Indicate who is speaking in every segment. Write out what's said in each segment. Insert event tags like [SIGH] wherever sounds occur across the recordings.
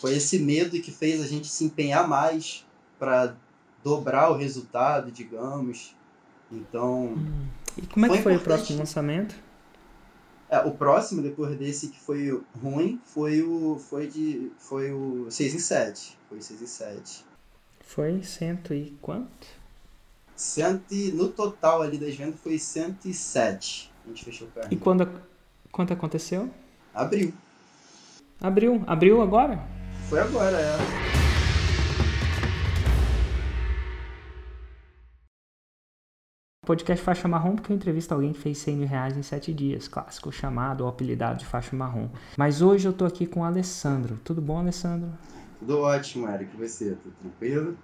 Speaker 1: Foi esse medo que fez a gente se empenhar mais para dobrar o resultado, digamos. Então.
Speaker 2: Hum. E como é que foi, foi o próximo lançamento?
Speaker 1: É, o próximo, depois desse que foi ruim, foi o. Foi de. Foi o 6 em 7. Foi 6 em 7.
Speaker 2: Foi cento e quanto?
Speaker 1: Cento e, no total ali das vendas foi 107. A gente fechou o carro.
Speaker 2: E quando, quando aconteceu?
Speaker 1: Abril.
Speaker 2: Abril? Abril agora?
Speaker 1: Foi agora, é.
Speaker 2: Podcast Faixa Marrom, porque eu entrevisto alguém que fez 100 mil reais em 7 dias, clássico, chamado ou apelidado de Faixa Marrom. Mas hoje eu tô aqui com o Alessandro. Tudo bom, Alessandro?
Speaker 1: Tudo ótimo, Eric. E você? Tudo tranquilo?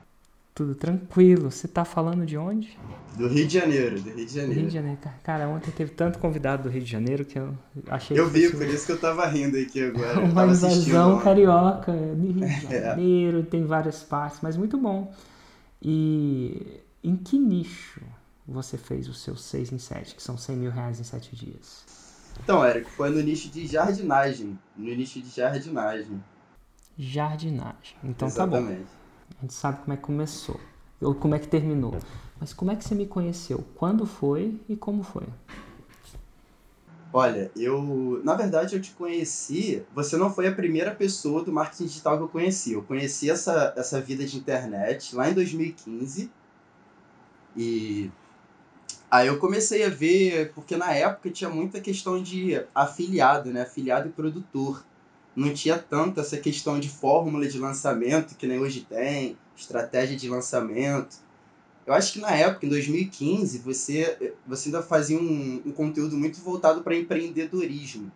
Speaker 2: Tudo tranquilo. Você tá falando de onde?
Speaker 1: Do Rio de Janeiro, do Rio de Janeiro.
Speaker 2: Rio de Janeiro. Cara, ontem teve tanto convidado do Rio de Janeiro que eu achei...
Speaker 1: Eu vi, por isso que eu tava rindo aqui agora. [LAUGHS]
Speaker 2: Uma invasão carioca de Rio de [LAUGHS] é. Janeiro, é. tem várias partes, mas muito bom. E em que nicho você fez os seus 6 em 7, que são 100 mil reais em 7 dias?
Speaker 1: Então, Érico, foi no nicho de jardinagem. No nicho de jardinagem.
Speaker 2: Jardinagem. Então Exatamente. tá bom. A gente sabe como é que começou. Ou como é que terminou. Mas como é que você me conheceu? Quando foi e como foi?
Speaker 1: Olha, eu. Na verdade, eu te conheci. Você não foi a primeira pessoa do marketing digital que eu conheci. Eu conheci essa, essa vida de internet lá em 2015. E Aí eu comecei a ver, porque na época tinha muita questão de afiliado, né? Afiliado e produtor. Não tinha tanto essa questão de fórmula de lançamento que nem hoje tem, estratégia de lançamento. Eu acho que na época, em 2015, você, você ainda fazia um, um conteúdo muito voltado para empreendedorismo.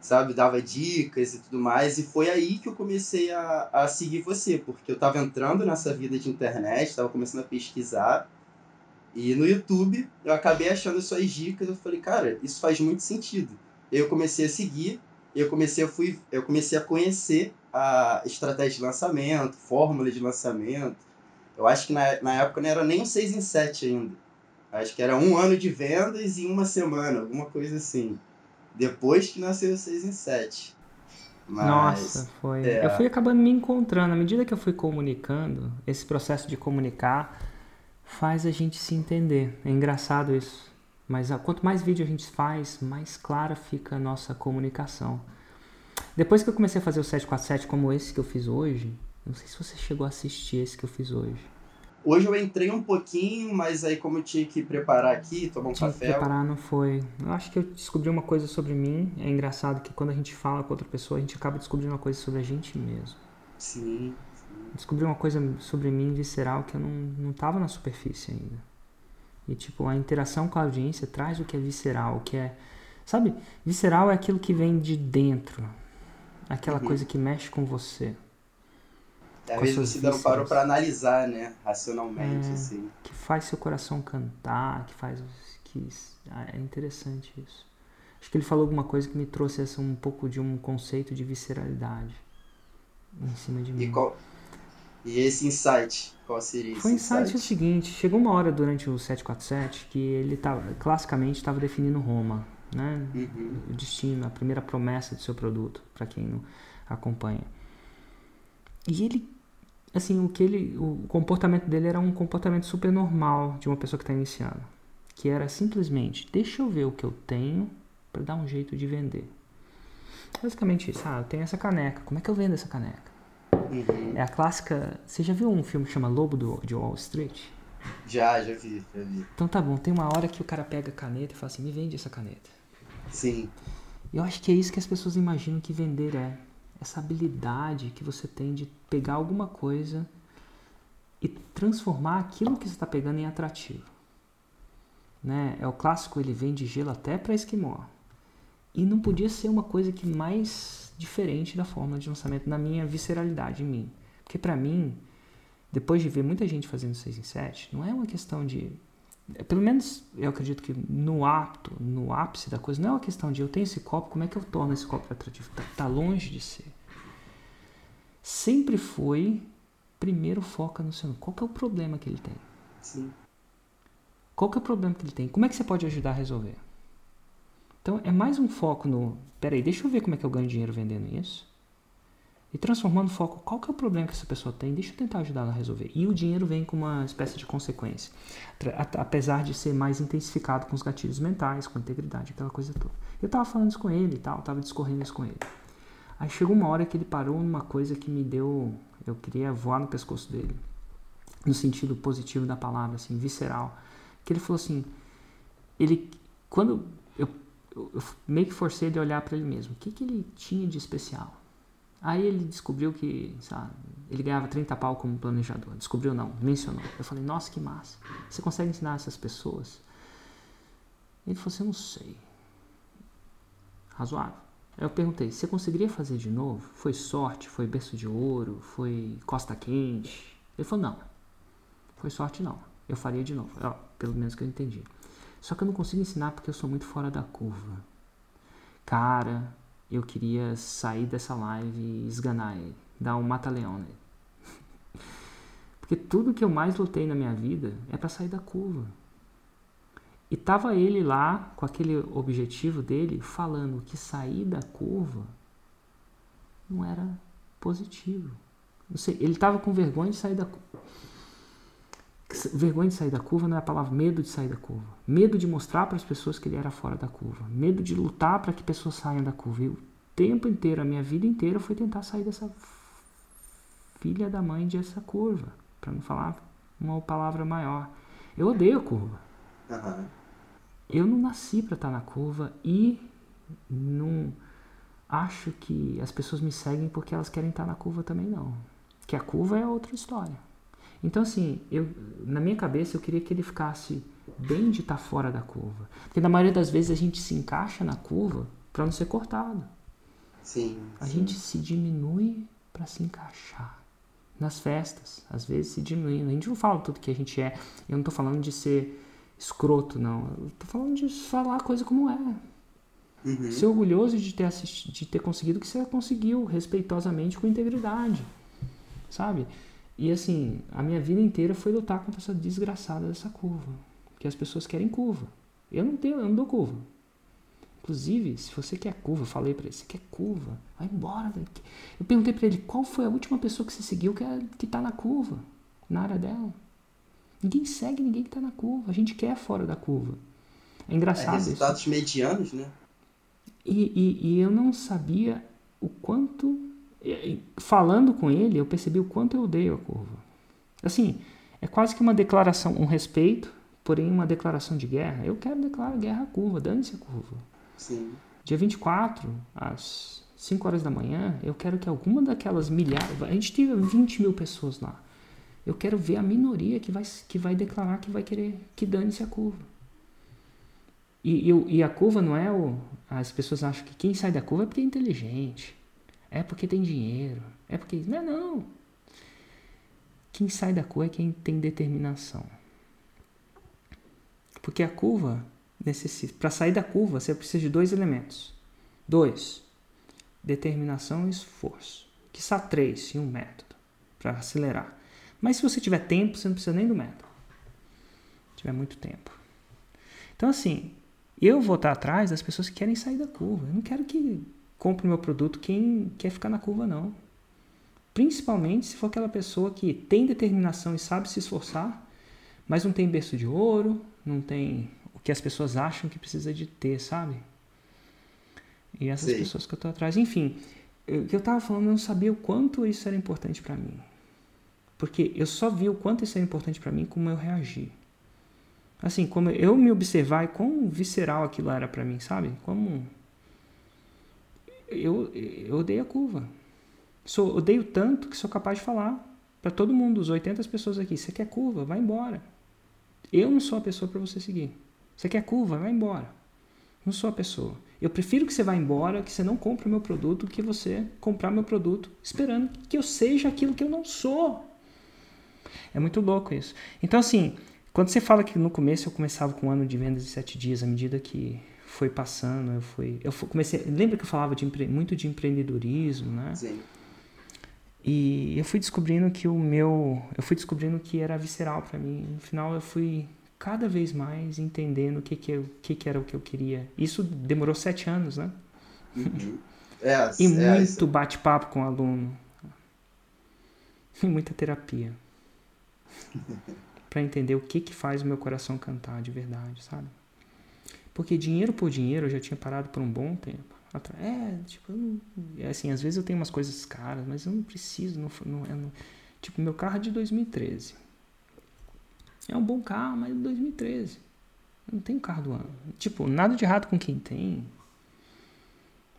Speaker 1: Sabe? Dava dicas e tudo mais. E foi aí que eu comecei a, a seguir você, porque eu estava entrando nessa vida de internet, estava começando a pesquisar. E no YouTube eu acabei achando suas dicas, eu falei, cara, isso faz muito sentido. Eu comecei a seguir, eu comecei a, fui, eu comecei a conhecer a estratégia de lançamento, fórmula de lançamento. Eu acho que na, na época não era nem um 6 em 7 ainda. Acho que era um ano de vendas em uma semana, alguma coisa assim. Depois que nasceu o 6 em 7.
Speaker 2: Mas, Nossa, foi. É... Eu fui acabando me encontrando. À medida que eu fui comunicando, esse processo de comunicar faz a gente se entender. É engraçado isso. Mas quanto mais vídeo a gente faz, mais clara fica a nossa comunicação. Depois que eu comecei a fazer o 747 como esse que eu fiz hoje, não sei se você chegou a assistir esse que eu fiz hoje.
Speaker 1: Hoje eu entrei um pouquinho, mas aí como eu tinha que preparar aqui, tomar um tinha café...
Speaker 2: Que preparar não foi. Eu acho que eu descobri uma coisa sobre mim. É engraçado que quando a gente fala com outra pessoa, a gente acaba descobrindo uma coisa sobre a gente mesmo.
Speaker 1: Sim
Speaker 2: descobri uma coisa sobre mim visceral que eu não, não tava na superfície ainda. E, tipo, a interação com a audiência traz o que é visceral, o que é... Sabe? Visceral é aquilo que vem de dentro. Aquela uhum. coisa que mexe com você.
Speaker 1: Às vezes você não parou para analisar, né? Racionalmente,
Speaker 2: é,
Speaker 1: assim.
Speaker 2: Que faz seu coração cantar, que faz... Que, ah, é interessante isso. Acho que ele falou alguma coisa que me trouxe essa, um pouco de um conceito de visceralidade em cima de mim.
Speaker 1: E qual, e esse insight, qual seria esse
Speaker 2: Foi
Speaker 1: insight?
Speaker 2: insight o seguinte, chegou uma hora durante o 747 que ele tava, classicamente estava definindo Roma, né? Uhum. O destino, a primeira promessa do seu produto, para quem não acompanha. E ele assim, o que ele, o comportamento dele era um comportamento super normal de uma pessoa que está iniciando, que era simplesmente, deixa eu ver o que eu tenho para dar um jeito de vender. Basicamente isso, ah, eu tenho essa caneca, como é que eu vendo essa caneca? Uhum. É a clássica. Você já viu um filme que chama Lobo do, de Wall Street?
Speaker 1: Já, já vi, já vi.
Speaker 2: Então tá bom, tem uma hora que o cara pega a caneta e fala assim: me vende essa caneta.
Speaker 1: Sim.
Speaker 2: Eu acho que é isso que as pessoas imaginam que vender é. Essa habilidade que você tem de pegar alguma coisa e transformar aquilo que você está pegando em atrativo. Né? É o clássico, ele vende gelo até para esquimó. E não podia ser uma coisa que mais diferente da fórmula de lançamento na minha visceralidade em mim. Porque para mim, depois de ver muita gente fazendo 6 em 7, não é uma questão de é, pelo menos eu acredito que no apto, no ápice da coisa, não é uma questão de eu tenho esse copo, como é que eu torno esse copo atrativo? Tá, tá longe de ser. Sempre foi primeiro foca no seu, qual que é o problema que ele tem?
Speaker 1: Sim.
Speaker 2: Qual que é o problema que ele tem? Como é que você pode ajudar a resolver? Então é mais um foco no, peraí, deixa eu ver como é que eu ganho dinheiro vendendo isso. E transformando o foco, qual que é o problema que essa pessoa tem? Deixa eu tentar ajudar ela a resolver. E o dinheiro vem com uma espécie de consequência. Apesar de ser mais intensificado com os gatilhos mentais, com a integridade, aquela coisa toda. Eu tava falando isso com ele e tal, tava discorrendo isso com ele. Aí chegou uma hora que ele parou numa coisa que me deu. Eu queria voar no pescoço dele. No sentido positivo da palavra, assim, visceral. Que ele falou assim. Ele. Quando. Eu, meio que forcei ele a olhar para ele mesmo. O que, que ele tinha de especial? Aí ele descobriu que, sabe, ele ganhava 30 pau como planejador. Descobriu não, mencionou. Eu falei, nossa, que massa. Você consegue ensinar essas pessoas? Ele falou assim, eu não sei. Razoável. Aí eu perguntei, você conseguiria fazer de novo? Foi sorte? Foi berço de ouro? Foi costa quente? Ele falou, não. Foi sorte não. Eu faria de novo. Pelo menos que eu entendi. Só que eu não consigo ensinar porque eu sou muito fora da curva. Cara, eu queria sair dessa live e esganar ele. Dar um mata-leão nele. [LAUGHS] porque tudo que eu mais lutei na minha vida é para sair da curva. E tava ele lá com aquele objetivo dele falando que sair da curva não era positivo. Não sei, ele tava com vergonha de sair da curva. Vergonha de sair da curva não é a palavra medo de sair da curva. Medo de mostrar para as pessoas que ele era fora da curva. Medo de lutar para que pessoas saiam da curva. E o tempo inteiro, a minha vida inteira foi tentar sair dessa filha da mãe dessa curva. Para não falar uma palavra maior. Eu odeio a curva. Uhum. Eu não nasci para estar tá na curva e não acho que as pessoas me seguem porque elas querem estar tá na curva também não. Que a curva é outra história. Então assim, eu na minha cabeça eu queria que ele ficasse bem de estar tá fora da curva. Porque na maioria das vezes a gente se encaixa na curva para não ser cortado.
Speaker 1: Sim.
Speaker 2: A gente se diminui para se encaixar. Nas festas, às vezes se diminuindo. A gente não fala tudo que a gente é. Eu não estou falando de ser escroto, não. Eu tô falando de falar a coisa como é. Uhum. Ser orgulhoso de ter, assistido, de ter conseguido o que você conseguiu, respeitosamente, com integridade. Sabe? E assim, a minha vida inteira foi lutar contra essa desgraçada dessa curva. Que as pessoas querem curva. Eu não tenho, eu não dou curva. Inclusive, se você quer curva, eu falei para ele, você quer curva, vai embora daqui. Eu perguntei para ele, qual foi a última pessoa que você seguiu que, é, que tá na curva, na área dela? Ninguém segue ninguém que está na curva. A gente quer fora da curva. É engraçado é,
Speaker 1: resultados
Speaker 2: isso.
Speaker 1: medianos, né?
Speaker 2: E, e, e, eu não sabia o quanto. Falando com ele, eu percebi o quanto eu odeio a curva. Assim, é quase que uma declaração, um respeito, porém uma declaração de guerra. Eu quero declarar guerra à curva, dane-se a curva.
Speaker 1: Sim.
Speaker 2: Dia 24, às 5 horas da manhã, eu quero que alguma daquelas milhares. A gente teve 20 mil pessoas lá. Eu quero ver a minoria que vai, que vai declarar que vai querer que dane-se a curva. E, e, e, a curva não é o. As pessoas acham que quem sai da curva é porque é inteligente. É porque tem dinheiro. É porque. Não é não. Quem sai da curva é quem tem determinação. Porque a curva necessita. Para sair da curva, você precisa de dois elementos. Dois. Determinação e esforço. Que são três e um método para acelerar. Mas se você tiver tempo, você não precisa nem do método. Se tiver muito tempo. Então, assim, eu vou estar atrás das pessoas que querem sair da curva. Eu não quero que compre o meu produto quem quer ficar na curva, não. Principalmente se for aquela pessoa que tem determinação e sabe se esforçar, mas não tem berço de ouro, não tem o que as pessoas acham que precisa de ter, sabe? E essas Sim. pessoas que eu estou atrás. Enfim, o que eu estava falando, eu não sabia o quanto isso era importante para mim. Porque eu só vi o quanto isso é importante para mim, como eu reagi. Assim, como eu me observar e quão visceral aquilo era para mim, sabe? Como. Eu, eu odeio a curva. Sou, odeio tanto que sou capaz de falar para todo mundo, os 80 pessoas aqui: você quer curva? Vai embora. Eu não sou a pessoa para você seguir. Você quer curva? Vai embora. Não sou a pessoa. Eu prefiro que você vá embora, que você não compre o meu produto, que você comprar meu produto esperando que eu seja aquilo que eu não sou. É muito louco isso. Então, assim, quando você fala que no começo eu começava com um ano de vendas de sete dias, à medida que foi passando, eu fui. Eu comecei. Lembra que eu falava de muito de empreendedorismo, né?
Speaker 1: Sim.
Speaker 2: E eu fui descobrindo que o meu. Eu fui descobrindo que era visceral para mim. No final eu fui cada vez mais entendendo o que, que, eu, que, que era o que eu queria. Isso demorou sete anos, né?
Speaker 1: Uhum. É, [LAUGHS]
Speaker 2: e é, muito bate-papo com o aluno e muita terapia. [LAUGHS] para entender o que que faz o meu coração cantar de verdade, sabe? Porque dinheiro por dinheiro eu já tinha parado por um bom tempo. É, tipo, não, é assim, às vezes eu tenho umas coisas caras, mas eu não preciso, não, não, não, tipo, meu carro é de 2013. É um bom carro, mas é de 2013. Eu não tenho carro do ano. Tipo, nada de errado com quem tem.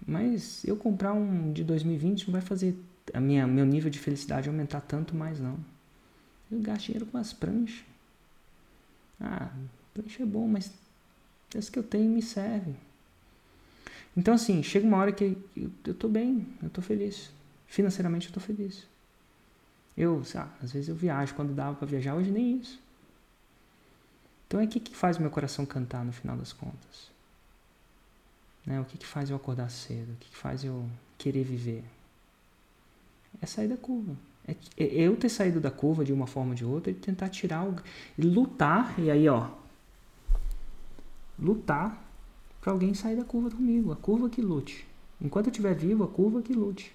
Speaker 2: Mas eu comprar um de 2020 não vai fazer a minha meu nível de felicidade aumentar tanto mais não. Eu gasto dinheiro com as pranchas. Ah, prancha é bom, mas esse que eu tenho me serve. Então, assim, chega uma hora que eu, eu tô bem, eu tô feliz. Financeiramente eu tô feliz. Eu, sabe, às vezes eu viajo quando dava para viajar, hoje nem isso. Então é o que, que faz meu coração cantar no final das contas? Né? O que, que faz eu acordar cedo? O que, que faz eu querer viver? É sair da curva. É, é eu ter saído da curva de uma forma ou de outra e tentar tirar o. E lutar, e aí, ó. Lutar para alguém sair da curva comigo. A curva que lute. Enquanto eu estiver vivo, a curva que lute.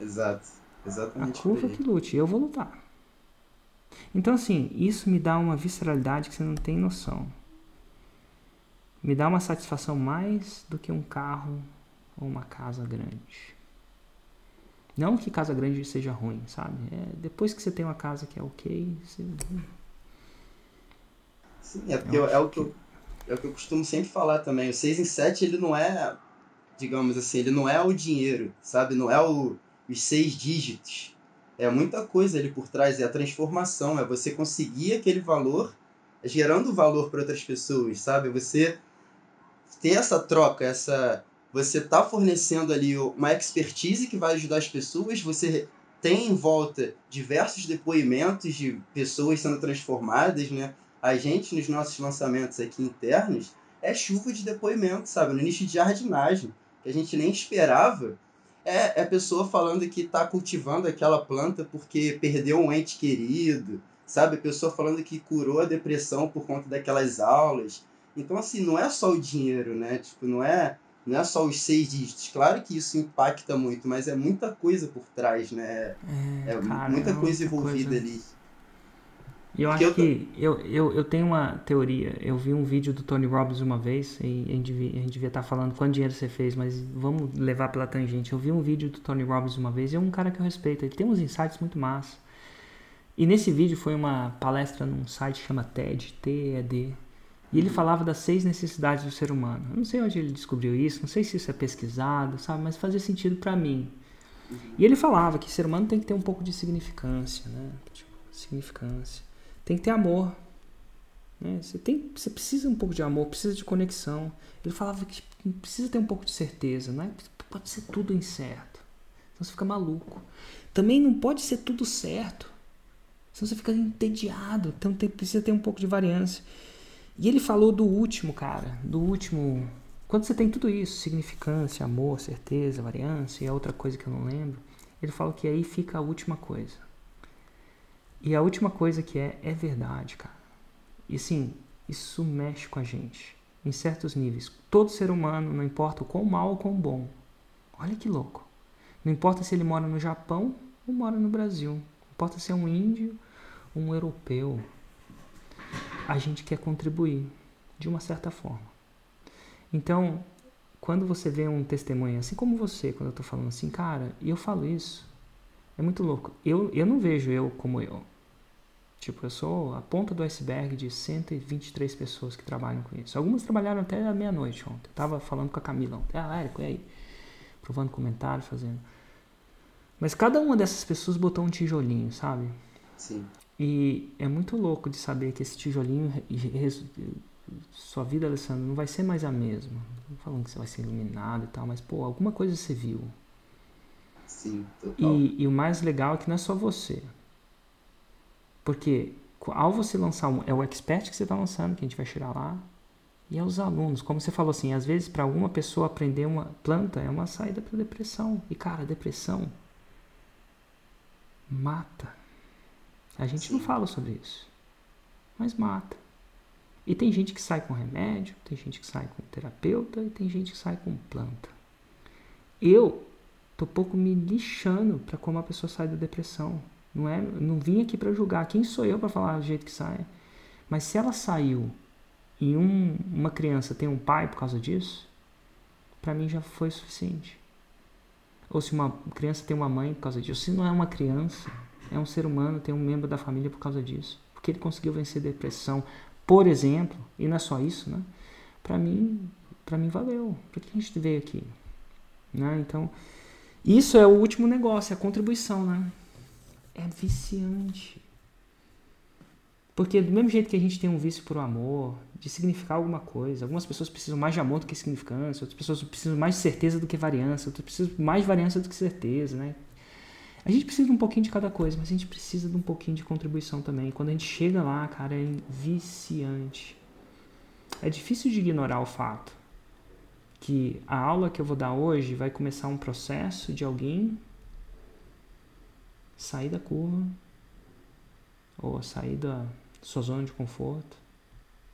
Speaker 1: Exato. Exatamente.
Speaker 2: A curva que lute. Eu vou lutar. Então, assim, isso me dá uma visceralidade que você não tem noção. Me dá uma satisfação mais do que um carro ou uma casa grande. Não que casa grande seja ruim, sabe? É, depois que você tem uma casa que é ok, você...
Speaker 1: Sim, é porque é o que eu, é o que eu costumo sempre falar também. O 6 em 7, ele não é, digamos assim, ele não é o dinheiro, sabe? Não é o, os seis dígitos. É muita coisa ali por trás, é a transformação, é você conseguir aquele valor gerando valor para outras pessoas, sabe? Você ter essa troca, essa você tá fornecendo ali uma expertise que vai ajudar as pessoas, você tem em volta diversos depoimentos de pessoas sendo transformadas, né? A gente, nos nossos lançamentos aqui internos, é chuva de depoimentos, sabe? No nicho de jardinagem, que a gente nem esperava. É, é a pessoa falando que está cultivando aquela planta porque perdeu um ente querido, sabe? A pessoa falando que curou a depressão por conta daquelas aulas. Então, assim, não é só o dinheiro, né? Tipo, não é não é só os seis dígitos. Claro que isso impacta muito, mas é muita coisa por trás, né? É, é cara, muita é coisa envolvida coisa... ali.
Speaker 2: E eu acho que eu, eu, eu tenho uma teoria. Eu vi um vídeo do Tony Robbins uma vez, e a gente devia, a gente devia estar falando quanto dinheiro você fez, mas vamos levar pela tangente. Eu vi um vídeo do Tony Robbins uma vez, e é um cara que eu respeito. Ele tem uns insights muito massa. E nesse vídeo foi uma palestra num site que chama TED, T-E-D, e ele falava das seis necessidades do ser humano. Eu não sei onde ele descobriu isso, não sei se isso é pesquisado, sabe? Mas fazia sentido para mim. E ele falava que ser humano tem que ter um pouco de significância, né? Tipo, significância. Tem que ter amor. Né? Você, tem, você precisa um pouco de amor, precisa de conexão. Ele falava que precisa ter um pouco de certeza, não é? Pode ser tudo incerto. Senão você fica maluco. Também não pode ser tudo certo. Senão você fica entediado. Então tem, precisa ter um pouco de variância. E ele falou do último, cara, do último. Quando você tem tudo isso, significância, amor, certeza, variância e a outra coisa que eu não lembro, ele fala que aí fica a última coisa. E a última coisa que é, é verdade, cara. E sim, isso mexe com a gente, em certos níveis. Todo ser humano, não importa o quão mal ou quão bom. Olha que louco. Não importa se ele mora no Japão ou mora no Brasil. Não importa se é um índio ou um europeu, a gente quer contribuir de uma certa forma. Então, quando você vê um testemunho, assim como você, quando eu estou falando assim, cara, e eu falo isso, é muito louco. Eu, eu não vejo eu como eu. Tipo, eu sou a ponta do iceberg de 123 pessoas que trabalham com isso. Algumas trabalharam até a meia-noite ontem. Eu tava falando com a Camila ontem. Ah, Érico, e aí? Provando comentário, fazendo. Mas cada uma dessas pessoas botou um tijolinho, sabe?
Speaker 1: Sim.
Speaker 2: E é muito louco de saber que esse tijolinho, sua vida, Alessandro, não vai ser mais a mesma. Não falando que você vai ser iluminado e tal, mas, pô, alguma coisa você viu.
Speaker 1: Sim, total.
Speaker 2: E, e o mais legal é que não é só você. Porque ao você lançar um, é o expert que você está lançando, que a gente vai tirar lá, e é os alunos. Como você falou assim, às vezes para alguma pessoa aprender uma planta é uma saída para depressão. E cara, depressão mata. A gente Sim. não fala sobre isso. Mas mata. E tem gente que sai com remédio, tem gente que sai com terapeuta e tem gente que sai com planta. Eu tô pouco me lixando para como a pessoa sai da depressão. Não é, não vim aqui para julgar. Quem sou eu para falar do jeito que sai? Mas se ela saiu e um, uma criança tem um pai por causa disso, para mim já foi suficiente. Ou se uma criança tem uma mãe por causa disso. Se não é uma criança, é um ser humano, tem um membro da família por causa disso. Porque ele conseguiu vencer depressão, por exemplo, e não é só isso, né? Para mim, para mim valeu. Para que a gente veio aqui? Né? Então, isso é o último negócio, é a contribuição, né? É viciante. Porque do mesmo jeito que a gente tem um vício por amor, de significar alguma coisa, algumas pessoas precisam mais de amor do que significância, outras pessoas precisam mais de certeza do que variância, outras precisam mais de variância do que certeza, né? A gente precisa de um pouquinho de cada coisa, mas a gente precisa de um pouquinho de contribuição também. Quando a gente chega lá, cara, é viciante. É difícil de ignorar o fato que a aula que eu vou dar hoje vai começar um processo de alguém sair da curva ou sair da sua zona de conforto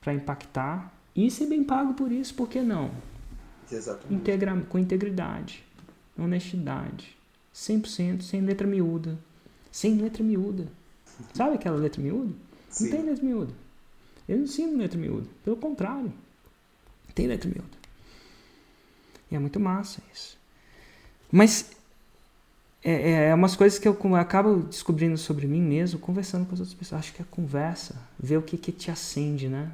Speaker 2: para impactar e ser bem pago por isso, por que não?
Speaker 1: Exatamente.
Speaker 2: Integra com integridade, honestidade, 100%, sem letra miúda. Sem letra miúda. Sabe aquela letra miúda?
Speaker 1: Sim.
Speaker 2: Não tem letra miúda. Eu não ensino letra miúda. Pelo contrário. Tem letra miúda. E é muito massa isso. Mas é, é, é umas coisas que eu acabo descobrindo sobre mim mesmo conversando com as outras pessoas. Acho que a conversa, ver o que, que te acende, né?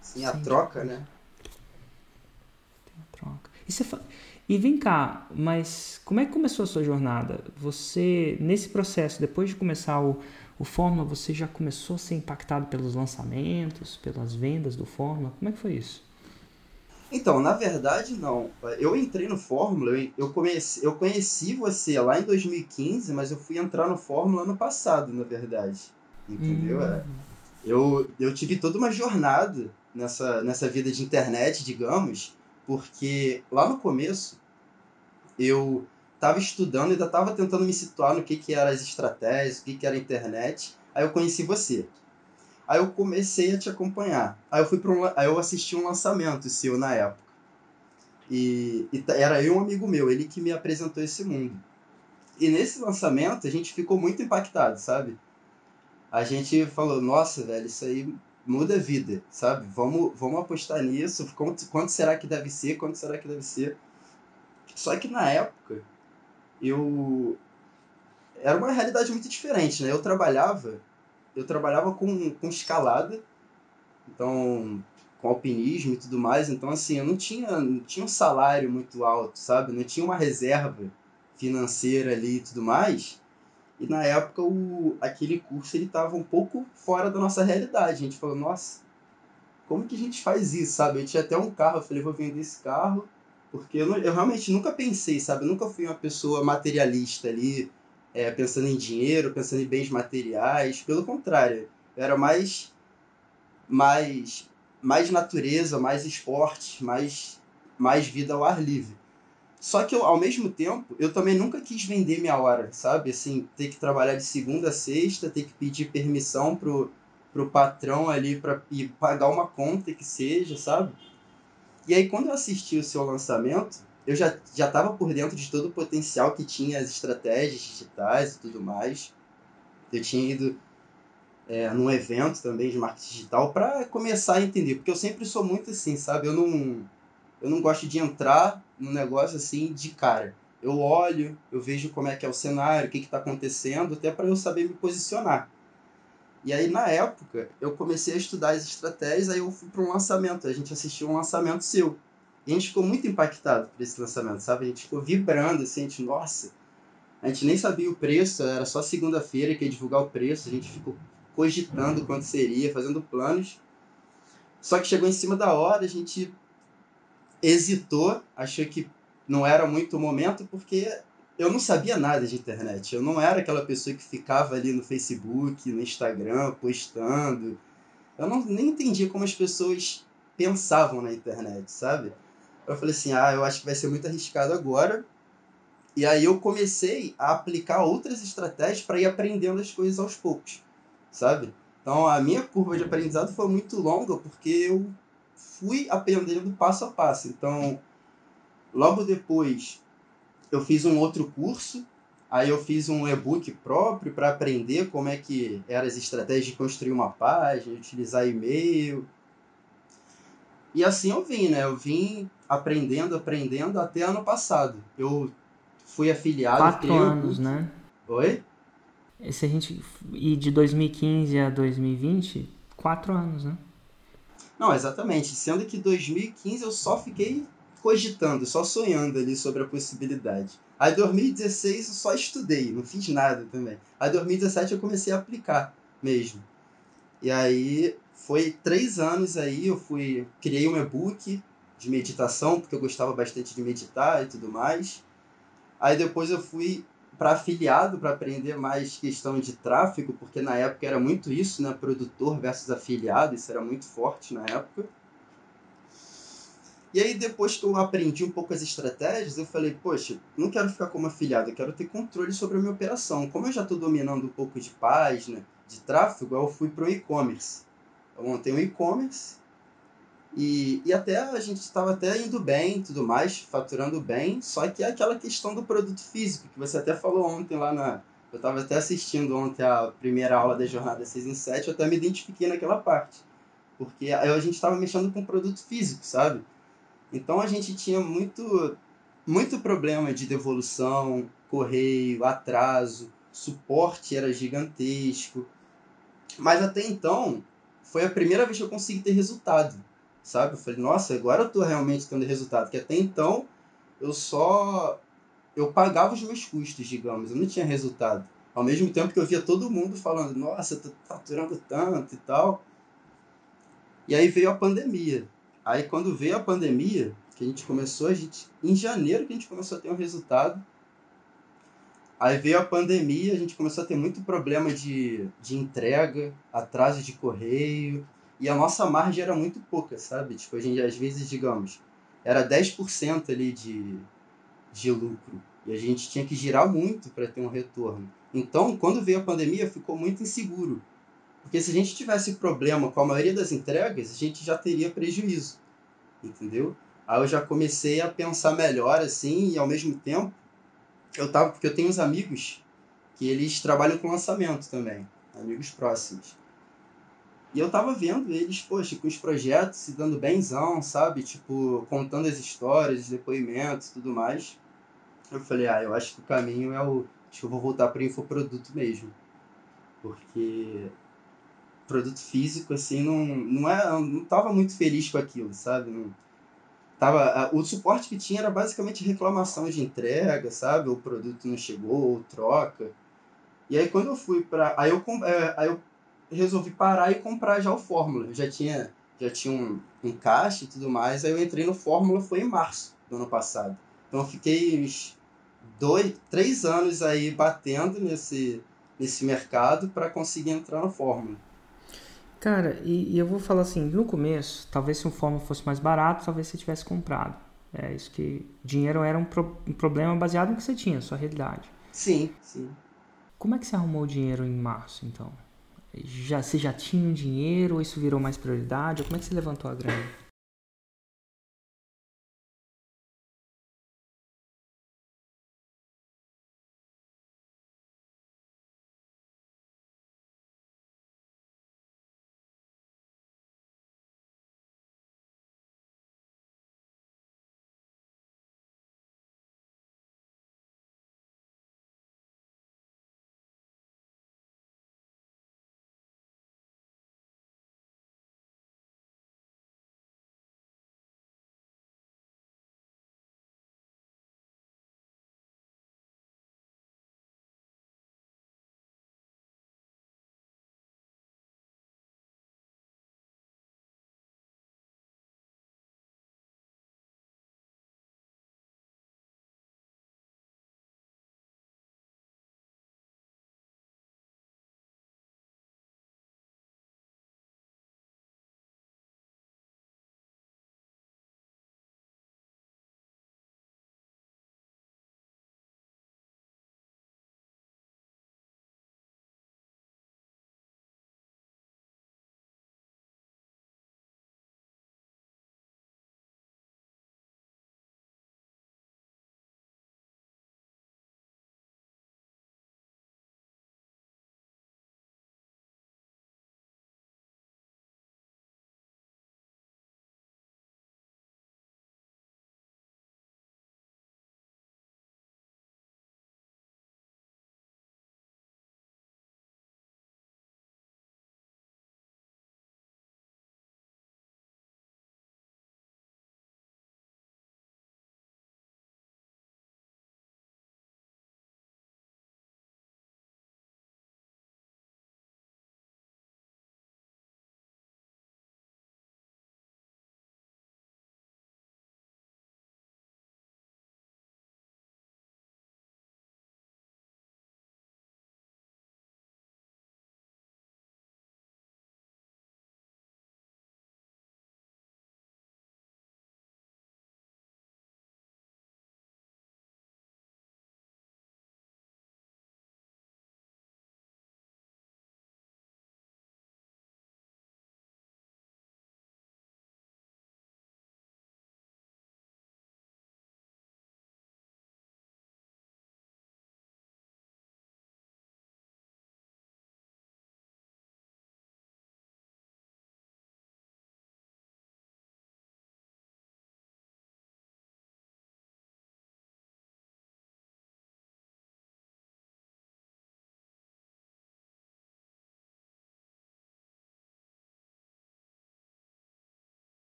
Speaker 1: Sim, a troca, né?
Speaker 2: Tem a troca. E, você fa... e vem cá, mas como é que começou a sua jornada? Você, nesse processo, depois de começar o, o Fórmula, você já começou a ser impactado pelos lançamentos, pelas vendas do Fórmula? Como é que foi isso?
Speaker 1: Então, na verdade, não. Eu entrei no Fórmula, eu, comecei, eu conheci você lá em 2015, mas eu fui entrar no Fórmula ano passado, na verdade. Entendeu?
Speaker 2: Hum.
Speaker 1: É. Eu, eu tive toda uma jornada nessa, nessa vida de internet, digamos, porque lá no começo eu estava estudando, ainda estava tentando me situar no que, que eram as estratégias, o que, que era a internet. Aí eu conheci você. Aí eu comecei a te acompanhar. Aí eu fui para um, aí eu assisti um lançamento seu na época. E, e era eu um amigo meu, ele que me apresentou esse mundo. E nesse lançamento a gente ficou muito impactado, sabe? A gente falou, nossa, velho, isso aí muda a vida, sabe? Vamos, vamos apostar nisso. Quanto, quanto será que deve ser? Quanto será que deve ser? Só que na época, eu. Era uma realidade muito diferente, né? Eu trabalhava eu trabalhava com, com escalada, então com alpinismo e tudo mais, então assim, eu não tinha, não tinha um salário muito alto, sabe? Não tinha uma reserva financeira ali e tudo mais. E na época o, aquele curso ele estava um pouco fora da nossa realidade. A gente falou, nossa, como que a gente faz isso, sabe? Eu tinha até um carro, eu falei, vou vender esse carro, porque eu, não, eu realmente nunca pensei, sabe? Eu nunca fui uma pessoa materialista ali, é, pensando em dinheiro, pensando em bens materiais. Pelo contrário, era mais, mais, mais natureza, mais esporte, mais, mais vida ao ar livre. Só que eu, ao mesmo tempo, eu também nunca quis vender minha hora, sabe? Assim, ter que trabalhar de segunda a sexta, ter que pedir permissão pro, pro patrão ali para pagar uma conta que seja, sabe? E aí, quando eu assisti o seu lançamento, eu já já estava por dentro de todo o potencial que tinha as estratégias digitais e tudo mais. Eu tinha ido é, num evento também de marketing digital para começar a entender, porque eu sempre sou muito assim, sabe? Eu não eu não gosto de entrar no negócio assim de cara. Eu olho, eu vejo como é que é o cenário, o que está acontecendo, até para eu saber me posicionar. E aí, na época, eu comecei a estudar as estratégias, aí eu fui para um lançamento. A gente assistiu um lançamento seu. E a gente ficou muito impactado por esse lançamento, sabe? A gente ficou vibrando, assim, a gente, nossa, a gente nem sabia o preço, era só segunda-feira que ia divulgar o preço, a gente ficou cogitando quanto seria, fazendo planos. Só que chegou em cima da hora, a gente hesitou, achou que não era muito o momento, porque eu não sabia nada de internet. Eu não era aquela pessoa que ficava ali no Facebook, no Instagram, postando. Eu não, nem entendia como as pessoas pensavam na internet, sabe? Eu falei assim, ah, eu acho que vai ser muito arriscado agora. E aí eu comecei a aplicar outras estratégias para ir aprendendo as coisas aos poucos, sabe? Então a minha curva de aprendizado foi muito longa porque eu fui aprendendo passo a passo. Então, logo depois eu fiz um outro curso Aí eu fiz um e-book próprio para aprender como é que eram as estratégias de construir uma página, utilizar e-mail. E assim eu vim, né? Eu vim aprendendo, aprendendo até ano passado. Eu fui afiliado.
Speaker 2: Quatro anos, né?
Speaker 1: Oi?
Speaker 2: Se a gente ir de 2015 a 2020, quatro anos, né?
Speaker 1: Não, exatamente. Sendo que 2015 eu só fiquei cogitando, só sonhando ali sobre a possibilidade. Aí 2016 eu só estudei, não fiz nada também. Aí 2017 eu comecei a aplicar mesmo. E aí foi três anos aí, eu fui. Criei um e-book de meditação, porque eu gostava bastante de meditar e tudo mais. Aí depois eu fui para afiliado para aprender mais questão de tráfego, porque na época era muito isso, né? Produtor versus afiliado, isso era muito forte na época. E aí, depois que eu aprendi um pouco as estratégias, eu falei, poxa, não quero ficar como afiliado, eu quero ter controle sobre a minha operação. Como eu já estou dominando um pouco de página, de tráfego, eu fui para o e-commerce. Eu montei um e-commerce e, e até a gente estava até indo bem tudo mais, faturando bem, só que é aquela questão do produto físico, que você até falou ontem lá na. Eu estava até assistindo ontem a primeira aula da jornada 6 em 7, eu até me identifiquei naquela parte. Porque a gente estava mexendo com produto físico, sabe? Então a gente tinha muito, muito problema de devolução, correio, atraso, suporte era gigantesco. Mas até então, foi a primeira vez que eu consegui ter resultado, sabe? Eu falei, nossa, agora eu estou realmente tendo resultado, que até então eu só eu pagava os meus custos, digamos, eu não tinha resultado. Ao mesmo tempo que eu via todo mundo falando, nossa, tô faturando tanto e tal. E aí veio a pandemia. Aí quando veio a pandemia, que a gente começou, a gente, em janeiro que a gente começou a ter um resultado. Aí veio a pandemia, a gente começou a ter muito problema de, de entrega, atraso de correio, e a nossa margem era muito pouca, sabe? Tipo, a gente, às vezes, digamos, era 10% ali de, de lucro, e a gente tinha que girar muito para ter um retorno. Então, quando veio a pandemia, ficou muito inseguro. Porque se a gente tivesse problema com a maioria das entregas, a gente já teria prejuízo, entendeu? Aí eu já comecei a pensar melhor assim e ao mesmo tempo eu tava porque eu tenho uns amigos que eles trabalham com lançamento também, amigos próximos. E eu tava vendo eles, poxa, com os projetos se dando benzão, sabe? Tipo, contando as histórias, os depoimentos e tudo mais. Eu falei, ah, eu acho que o caminho é o. Acho que eu vou voltar para infoproduto mesmo. Porque produto físico, assim, não, não, é, não tava muito feliz com aquilo, sabe? Não, tava, o suporte que tinha era basicamente reclamação de entrega, sabe? O produto não chegou, ou troca. E aí quando eu fui para aí eu, é, aí eu resolvi parar e comprar já o Fórmula. Eu já tinha, já tinha um encaixe e tudo mais. Aí eu entrei no Fórmula, foi em março do ano passado. Então eu fiquei uns dois, três anos aí batendo nesse, nesse mercado para conseguir entrar no Fórmula.
Speaker 2: Cara, e, e, eu vou falar assim, no começo, talvez se um fórmula fosse mais barato, talvez você tivesse comprado. É isso que dinheiro era um, pro, um problema baseado no que você tinha, sua realidade.
Speaker 1: Sim, sim.
Speaker 2: Como é que você arrumou o dinheiro em março, então? Já, você já tinha um dinheiro ou isso virou mais prioridade? Ou como é que você levantou a grana?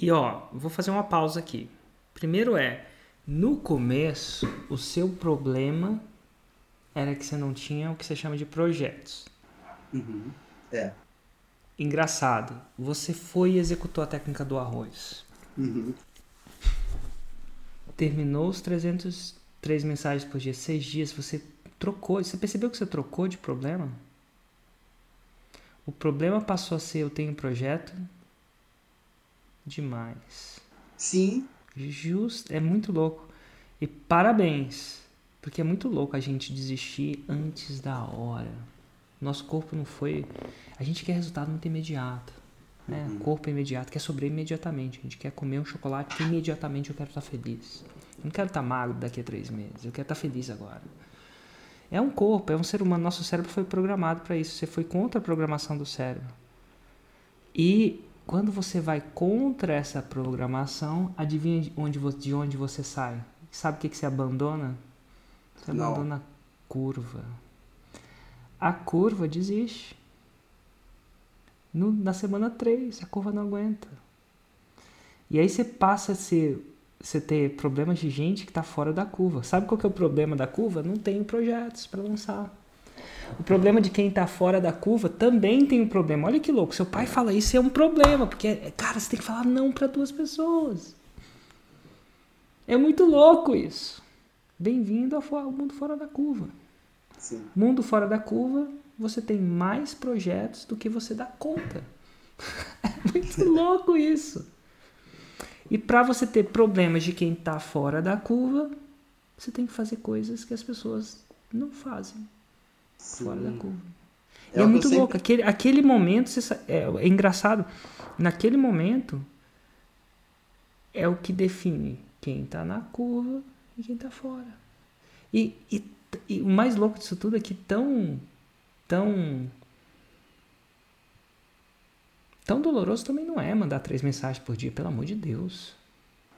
Speaker 2: E ó, vou fazer uma pausa aqui. Primeiro é, no começo, o seu problema era que você não tinha o que você chama de projetos.
Speaker 1: Uhum. É.
Speaker 2: Engraçado, você foi e executou a técnica do arroz.
Speaker 1: Uhum.
Speaker 2: Terminou os 303 mensagens por dia, seis dias, você trocou. Você percebeu que você trocou de problema? O problema passou a ser eu tenho um projeto demais.
Speaker 1: Sim.
Speaker 2: Justo, é muito louco. E parabéns, porque é muito louco a gente desistir antes da hora. Nosso corpo não foi. A gente quer resultado muito imediato. Né?
Speaker 1: Uhum.
Speaker 2: Corpo imediato, quer sobreviver imediatamente. A gente quer comer um chocolate que imediatamente eu quero estar feliz. Eu não quero estar magro daqui a três meses. Eu quero estar feliz agora. É um corpo, é um ser humano. Nosso cérebro foi programado para isso. Você foi contra a programação do cérebro. E quando você vai contra essa programação, adivinha de onde, de onde você sai? Sabe o que, que você abandona? Você
Speaker 1: Não.
Speaker 2: abandona a curva. A curva desiste. No, na semana 3, a curva não aguenta. E aí você passa a ser, você ter problemas de gente que está fora da curva. Sabe qual que é o problema da curva? Não tem projetos para lançar. O problema de quem está fora da curva também tem um problema. Olha que louco, seu pai fala isso é um problema, porque, cara, você tem que falar não para duas pessoas. É muito louco isso. Bem-vindo ao mundo fora da curva.
Speaker 1: Sim.
Speaker 2: Mundo fora da curva, você tem mais projetos do que você dá conta. [LAUGHS] É muito louco isso. E para você ter problemas de quem está fora da curva, você tem que fazer coisas que as pessoas não fazem fora da
Speaker 1: Sim.
Speaker 2: curva.
Speaker 1: É
Speaker 2: e é muito
Speaker 1: eu sempre-
Speaker 2: louco. Aquele, aquele momento, é, é engraçado. Naquele momento, é o que define quem está na curva e quem está fora. E, e, e o mais louco disso tudo é que tão, tão, tão doloroso também não é mandar três mensagens por dia, pelo amor de Deus.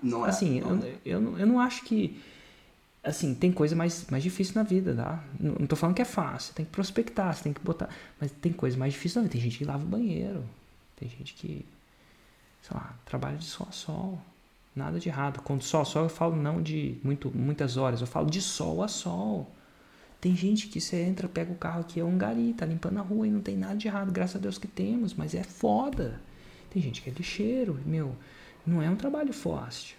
Speaker 1: Não é.
Speaker 2: Assim,
Speaker 1: não
Speaker 2: eu, eu, não- eu não acho que. Assim, tem coisa mais, mais difícil na vida, tá? Não, não tô falando que é fácil, tem que prospectar, você tem que botar. Mas tem coisa mais difícil na vida. Tem gente que lava o banheiro, tem gente que, sei lá, trabalha de sol a sol. Nada de errado. Quando sol a sol, eu falo não de muito, muitas horas, eu falo de sol a sol. Tem gente que você entra, pega o carro aqui, é um gari, tá limpando a rua e não tem nada de errado, graças a Deus que temos, mas é foda. Tem gente que é lixeiro, meu, não é um trabalho fácil.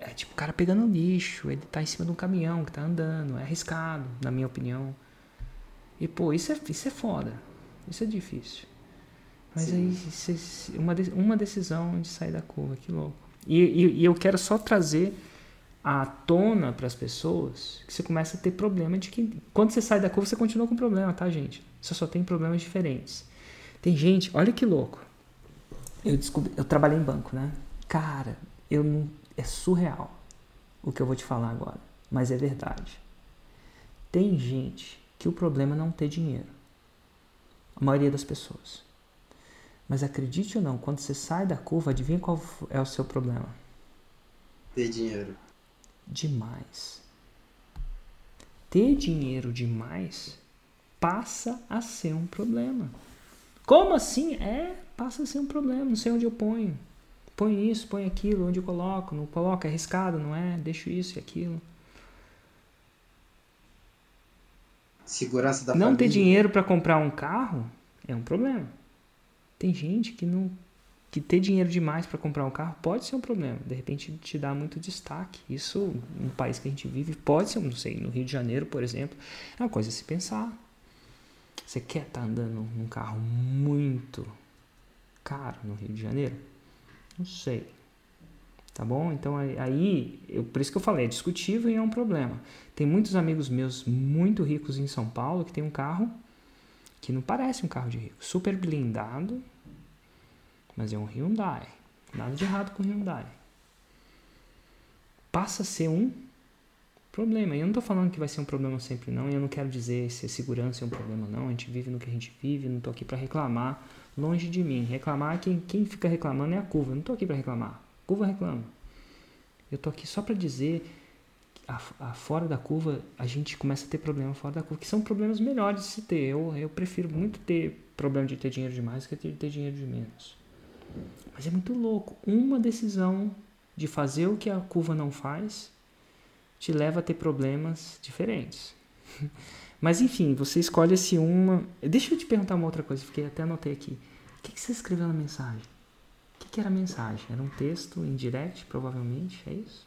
Speaker 2: É tipo o cara pegando lixo, ele tá em cima de um caminhão que tá andando, é arriscado, na minha opinião. E pô, isso é, isso é foda. Isso é difícil. Mas
Speaker 1: Sim.
Speaker 2: aí uma, uma decisão de sair da curva, que louco. E, e, e eu quero só trazer à tona para as pessoas que você começa a ter problema de que quando você sai da curva você continua com problema, tá, gente? Você só tem problemas diferentes. Tem gente, olha que louco. Eu descobri, eu trabalhei em banco, né? Cara, eu não é surreal o que eu vou te falar agora, mas é verdade. Tem gente que o problema é não ter dinheiro. A maioria das pessoas. Mas acredite ou não, quando você sai da curva, adivinha qual é o seu problema?
Speaker 1: Ter dinheiro.
Speaker 2: Demais. Ter dinheiro demais passa a ser um problema. Como assim? É, passa a ser um problema. Não sei onde eu ponho. Põe isso, põe aquilo, onde eu coloco, não coloco, é arriscado, não é? Deixo isso e aquilo.
Speaker 1: Segurança da
Speaker 2: não ter
Speaker 1: família.
Speaker 2: dinheiro para comprar um carro é um problema. Tem gente que não que ter dinheiro demais para comprar um carro pode ser um problema. De repente te dá muito destaque. Isso no país que a gente vive pode ser, não sei, no Rio de Janeiro, por exemplo, é uma coisa a se pensar. Você quer estar andando num carro muito caro no Rio de Janeiro? Não sei. Tá bom? Então aí- eu, por isso que eu falei, é discutível e é um problema. Tem muitos amigos meus muito ricos em São Paulo que tem um carro que não parece um carro de rico, super blindado, mas é um Hyundai. Nada de errado com Hyundai. Passa a ser um problema. E eu não estou falando que vai ser um problema sempre não, e eu não quero dizer se a segurança é um problema não. A gente vive no que a gente vive, não estou aqui para reclamar. Longe de mim. Reclamar, quem, quem fica reclamando é a curva. Eu não estou aqui para reclamar. A curva reclama. Eu estou aqui só para dizer que a, a fora da curva a gente começa a ter problema fora da curva, que são problemas melhores de se ter. Eu, eu prefiro muito ter problema de ter dinheiro demais que ter dinheiro de menos. Mas é muito louco. Uma decisão de fazer o que a curva não faz te leva a ter problemas diferentes. [LAUGHS] Mas enfim, você escolhe esse uma. Deixa eu te perguntar uma outra coisa, porque até anotei aqui. O que, que você escreveu na mensagem? O que, que era a mensagem? Era um texto em direct, provavelmente? É isso?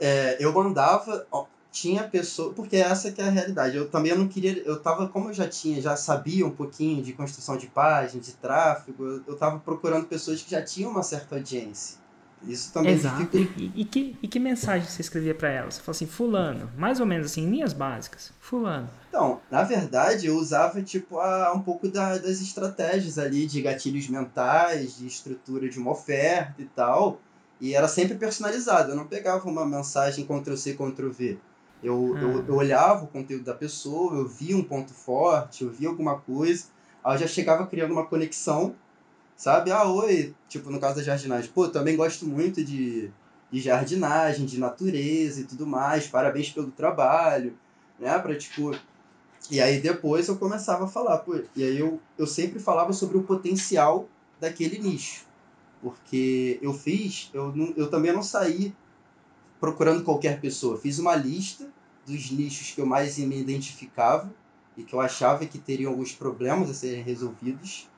Speaker 1: É, eu mandava. Ó, tinha pessoa. Porque essa que é a realidade. Eu também não queria. Eu tava, como eu já tinha, já sabia um pouquinho de construção de página, de tráfego, eu, eu tava procurando pessoas que já tinham uma certa audiência. Isso também
Speaker 2: Exato. E, e, que, e que mensagem você escrevia para elas? Você falou assim, fulano, mais ou menos assim, linhas básicas, fulano.
Speaker 1: Então, na verdade, eu usava tipo a, um pouco da, das estratégias ali de gatilhos mentais, de estrutura de uma oferta e tal. E era sempre personalizado. Eu não pegava uma mensagem Ctrl-C, Ctrl-V. Eu, ah. eu, eu olhava o conteúdo da pessoa, eu via um ponto forte, eu via alguma coisa. Aí eu já chegava criando uma conexão sabe? Ah, oi, tipo, no caso da jardinagem, pô, também gosto muito de, de jardinagem, de natureza e tudo mais, parabéns pelo trabalho, né? Pra, tipo... E aí depois eu começava a falar, pô, e aí eu, eu sempre falava sobre o potencial daquele nicho, porque eu fiz, eu, não, eu também não saí procurando qualquer pessoa, fiz uma lista dos nichos que eu mais me identificava e que eu achava que teriam alguns problemas a serem resolvidos,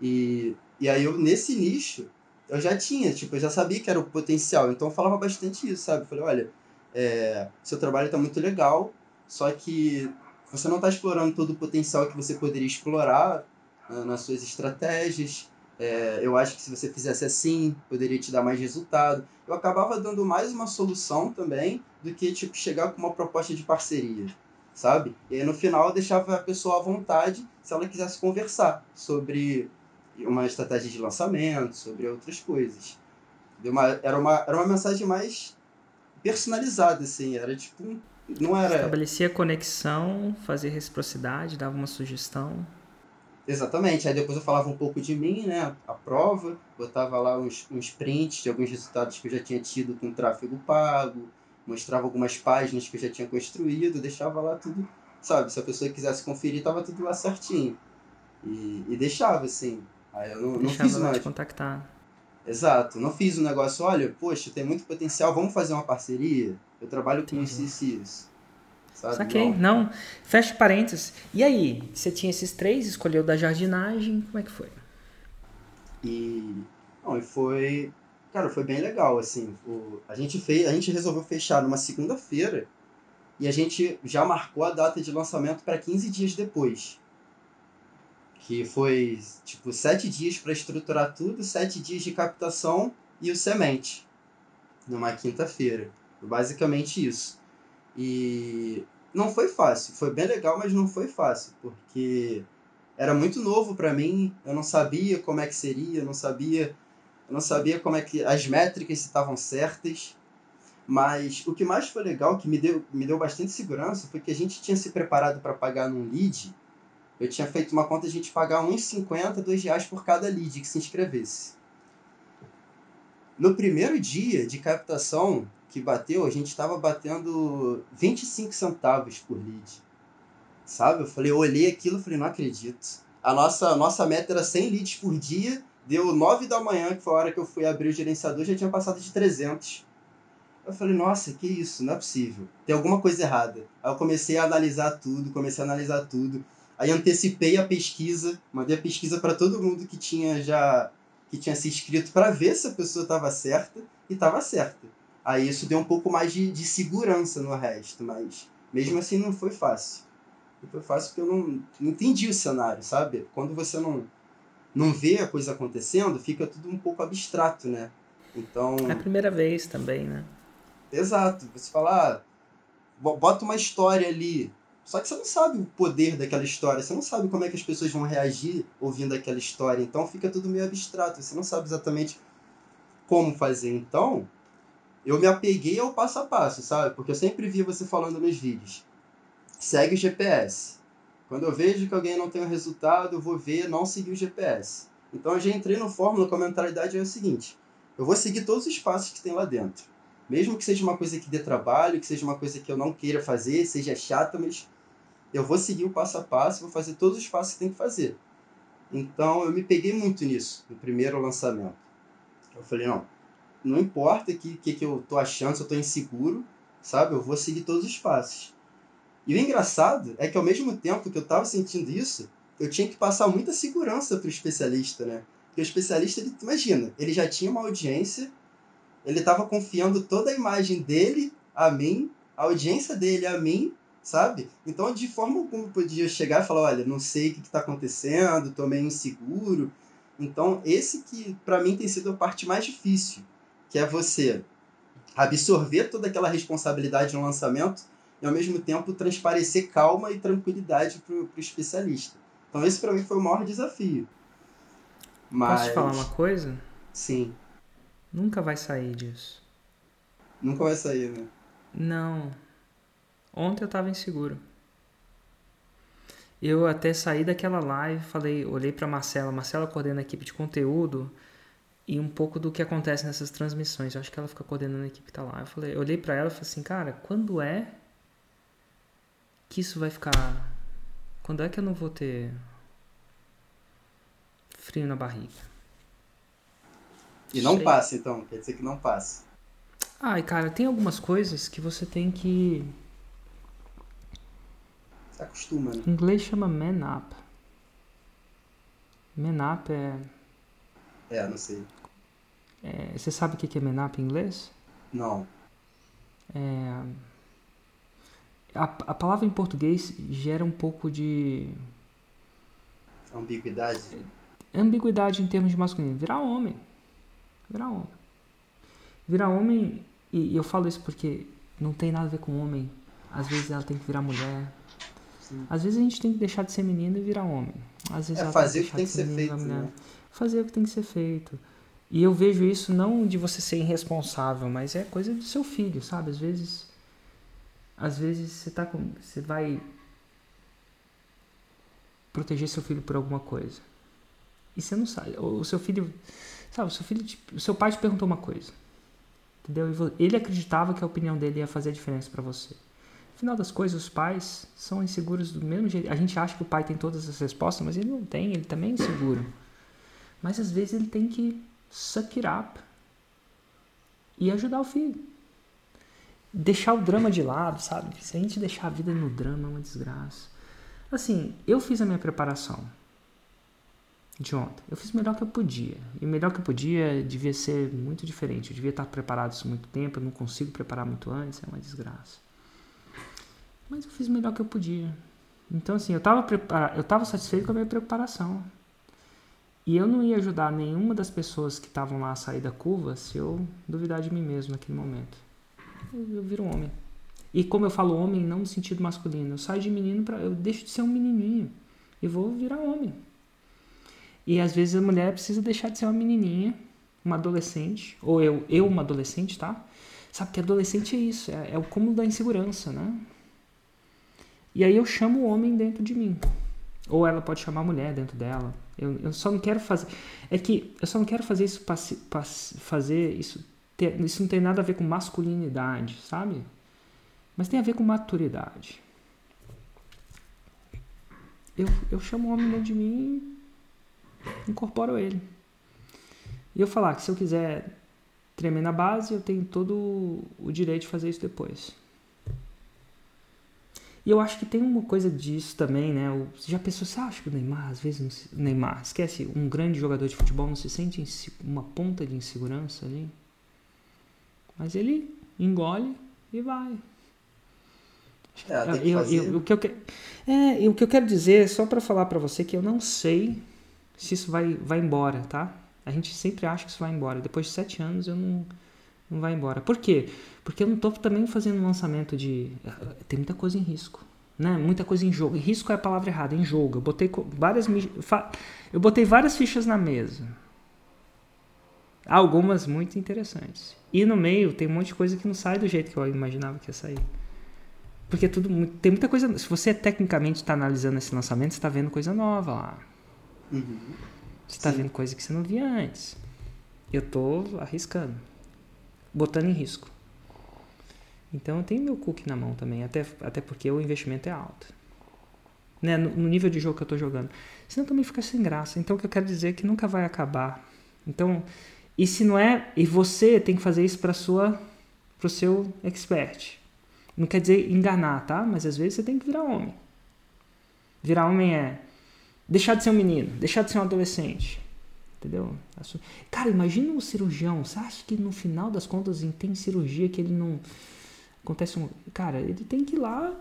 Speaker 1: e e aí eu, nesse nicho, eu já tinha, tipo, eu já sabia que era o potencial. Então eu falava bastante isso, sabe? Eu falei, olha, é, seu trabalho está muito legal, só que você não está explorando todo o potencial que você poderia explorar né, nas suas estratégias. É, eu acho que se você fizesse assim, poderia te dar mais resultado. Eu acabava dando mais uma solução também do que tipo chegar com uma proposta de parceria, sabe? E aí no final eu deixava a pessoa à vontade se ela quisesse conversar sobre uma estratégia de lançamento, sobre outras coisas. Uma, era, uma, era uma mensagem mais personalizada, assim, era tipo. Não era.
Speaker 2: Estabelecia conexão, fazia reciprocidade, dava uma sugestão.
Speaker 1: Exatamente. Aí depois eu falava um pouco de mim, né? A prova, botava lá uns, uns prints de alguns resultados que eu já tinha tido com tráfego pago, mostrava algumas páginas que eu já tinha construído, deixava lá tudo, sabe? Se a pessoa quisesse conferir, tava tudo lá certinho. E, e deixava, assim. Aí eu não, não fiz mais.
Speaker 2: contactar.
Speaker 1: Exato. Não fiz um negócio, olha, poxa, tem muito potencial, vamos fazer uma parceria? Eu trabalho com isso e isso.
Speaker 2: Sabe? Saquei. Não. não. Fecha parênteses. E aí, você tinha esses três, escolheu da jardinagem, como é que foi?
Speaker 1: E. Não, e foi. Cara, foi bem legal, assim. O, a, gente fez, a gente resolveu fechar numa segunda-feira e a gente já marcou a data de lançamento para 15 dias depois que foi tipo sete dias para estruturar tudo, sete dias de captação e o semente numa quinta-feira. Basicamente isso. E não foi fácil, foi bem legal, mas não foi fácil, porque era muito novo para mim, eu não sabia como é que seria, eu não sabia, eu não sabia como é que as métricas estavam certas. Mas o que mais foi legal, que me deu, me deu bastante segurança, foi que a gente tinha se preparado para pagar num lead eu tinha feito uma conta de a gente pagar uns 50, 2 reais por cada lead que se inscrevesse. No primeiro dia de captação que bateu, a gente estava batendo 25 centavos por lead. Sabe? Eu falei, eu olhei aquilo e falei, não acredito. A nossa, nossa meta era 100 leads por dia, deu 9 da manhã, que foi a hora que eu fui abrir o gerenciador, já tinha passado de 300. Eu falei, nossa, que isso, não é possível. Tem alguma coisa errada. Aí eu comecei a analisar tudo, comecei a analisar tudo. Aí antecipei a pesquisa, mandei a pesquisa para todo mundo que tinha já que tinha se inscrito para ver se a pessoa estava certa e estava certa. Aí isso deu um pouco mais de, de segurança no resto, mas mesmo assim não foi fácil. Não foi fácil porque eu não, não entendi o cenário, sabe? Quando você não, não vê a coisa acontecendo, fica tudo um pouco abstrato, né? Então.
Speaker 2: É a primeira vez também, né?
Speaker 1: Exato. Você fala, ah, bota uma história ali, só que você não sabe o poder daquela história, você não sabe como é que as pessoas vão reagir ouvindo aquela história, então fica tudo meio abstrato, você não sabe exatamente como fazer. Então, eu me apeguei ao passo a passo, sabe? Porque eu sempre vi você falando nos vídeos. Segue o GPS. Quando eu vejo que alguém não tem o resultado, eu vou ver não seguir o GPS. Então eu já entrei no Fórmula com a mentalidade é o seguinte: eu vou seguir todos os passos que tem lá dentro. Mesmo que seja uma coisa que dê trabalho, que seja uma coisa que eu não queira fazer, seja chata, mas eu vou seguir o passo a passo, vou fazer todos os passos que tem que fazer. Então eu me peguei muito nisso, no primeiro lançamento. Eu falei, não, não importa o que, que, que eu tô achando, se eu tô inseguro, sabe? Eu vou seguir todos os passos. E o engraçado é que ao mesmo tempo que eu tava sentindo isso, eu tinha que passar muita segurança pro especialista, né? Porque o especialista, ele, imagina, ele já tinha uma audiência, ele tava confiando toda a imagem dele a mim, a audiência dele a mim, sabe? Então, de forma alguma, podia chegar e falar, olha, não sei o que está acontecendo, tô meio inseguro. Então, esse que, para mim, tem sido a parte mais difícil, que é você absorver toda aquela responsabilidade no lançamento e, ao mesmo tempo, transparecer calma e tranquilidade para o especialista. Então, esse, para mim, foi o maior desafio.
Speaker 2: Mas... Posso te falar uma coisa?
Speaker 1: Sim.
Speaker 2: Nunca vai sair disso.
Speaker 1: Nunca vai sair, né?
Speaker 2: Não. Ontem eu tava inseguro. Eu até saí daquela live, falei, olhei para Marcela, Marcela coordena a equipe de conteúdo e um pouco do que acontece nessas transmissões. Eu acho que ela fica coordenando a equipe que tá lá. Eu falei, eu olhei para ela e falei assim, cara, quando é que isso vai ficar quando é que eu não vou ter frio na barriga?
Speaker 1: E não Sei. passa então, quer dizer que não passa.
Speaker 2: Ai, cara, tem algumas coisas que você tem que.
Speaker 1: Acostuma, né?
Speaker 2: Em inglês chama man up. Man up é.
Speaker 1: É, não sei.
Speaker 2: É, você sabe o que é man up em inglês?
Speaker 1: Não.
Speaker 2: É. A, a palavra em português gera um pouco de.
Speaker 1: Ambiguidade?
Speaker 2: Ambiguidade em termos de masculino. Virar homem. Virar homem. Virar homem, e eu falo isso porque não tem nada a ver com homem. Às vezes ela tem que virar mulher. Sim. Às vezes a gente tem que deixar de ser menino e virar homem. Às vezes
Speaker 1: é, fazer o que tem que ser feito. Né?
Speaker 2: Fazer o que tem que ser feito. E eu vejo isso não de você ser irresponsável, mas é coisa do seu filho, sabe? Às vezes. Às vezes você tá com. Você vai proteger seu filho por alguma coisa. E você não sabe. O seu filho. Sabe, o seu filho. O seu pai te perguntou uma coisa. Entendeu? Ele acreditava que a opinião dele ia fazer a diferença para você. Final das coisas, os pais são inseguros do mesmo jeito. A gente acha que o pai tem todas as respostas, mas ele não tem, ele também é inseguro. Mas às vezes ele tem que suck it up e ajudar o filho. Deixar o drama de lado, sabe? Se a gente deixar a vida no drama é uma desgraça. Assim, eu fiz a minha preparação de ontem. Eu fiz o melhor que eu podia. E o melhor que eu podia devia ser muito diferente. Eu devia estar preparado isso muito tempo. Eu não consigo preparar muito antes. É uma desgraça. Mas eu fiz o melhor que eu podia. Então, assim, eu estava eu estava satisfeito com a minha preparação. E eu não ia ajudar nenhuma das pessoas que estavam lá a sair da curva se eu duvidar de mim mesmo naquele momento. Eu, eu viro um homem. E como eu falo homem, não no sentido masculino. Eu saio de menino para eu deixo de ser um menininho e vou virar homem. E às vezes a mulher precisa deixar de ser uma menininha, uma adolescente, ou eu, eu uma adolescente, tá? Sabe que adolescente é isso, é, é o cúmulo da insegurança, né? E aí eu chamo o homem dentro de mim. Ou ela pode chamar a mulher dentro dela. Eu, eu só não quero fazer. É que eu só não quero fazer isso para fazer isso. Ter, isso não tem nada a ver com masculinidade, sabe? Mas tem a ver com maturidade. Eu, eu chamo o homem dentro de mim incorporo ele. E eu falar que se eu quiser tremer na base, eu tenho todo o direito de fazer isso depois. E eu acho que tem uma coisa disso também, né? Você já pensou, você acha que o Neymar, às vezes, o Neymar, esquece, um grande jogador de futebol não se sente uma ponta de insegurança ali? Mas ele engole e vai.
Speaker 1: É, eu, eu,
Speaker 2: o, que eu, é, o que eu quero dizer, só para falar para você que eu não sei se isso vai, vai embora, tá? A gente sempre acha que isso vai embora. Depois de sete anos eu não, não vai embora. Por quê? Porque eu não estou também fazendo um lançamento de. Tem muita coisa em risco. Né? Muita coisa em jogo. Risco é a palavra errada, em jogo. Eu botei várias, eu botei várias fichas na mesa. Algumas muito interessantes. E no meio tem um monte de coisa que não sai do jeito que eu imaginava que ia sair. Porque tudo tem muita coisa. Se você tecnicamente está analisando esse lançamento, você está vendo coisa nova lá.
Speaker 1: Uhum.
Speaker 2: Você está vendo coisa que você não via antes. Eu estou arriscando, botando em risco. Então eu tenho meu cookie na mão também, até, até porque o investimento é alto. né, no, no nível de jogo que eu tô jogando. Senão também fica sem graça. Então o que eu quero dizer é que nunca vai acabar. Então, e se não é, e você tem que fazer isso para sua pro seu expert. Não quer dizer enganar, tá? Mas às vezes você tem que virar homem. Virar homem é deixar de ser um menino, deixar de ser um adolescente. Entendeu? Cara, imagina um cirurgião. Você acha que no final das contas tem cirurgia que ele não. Acontece um. Cara, ele tem que ir lá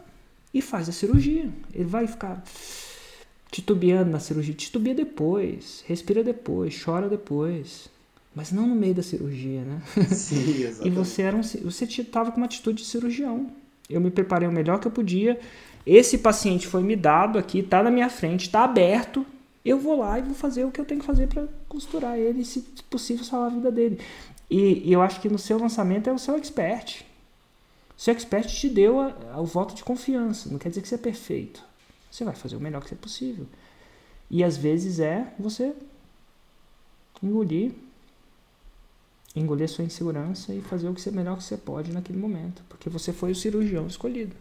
Speaker 2: e faz a cirurgia. Ele vai ficar titubeando na cirurgia. Titubia depois, respira depois, chora depois. Mas não no meio da cirurgia, né?
Speaker 1: Sim, [LAUGHS] exatamente.
Speaker 2: e você era um, você estava com uma atitude de cirurgião. Eu me preparei o melhor que eu podia. Esse paciente foi me dado aqui, está na minha frente, está aberto. Eu vou lá e vou fazer o que eu tenho que fazer para costurar ele, se possível, salvar a vida dele. E, e, eu acho que no seu lançamento é o seu expert. O seu expert te deu a, a, o voto de confiança. Não quer dizer que você é perfeito. Você vai fazer o melhor que é possível. E às vezes é você engolir engolir sua insegurança e fazer o que você melhor que você pode naquele momento, porque você foi o cirurgião escolhido.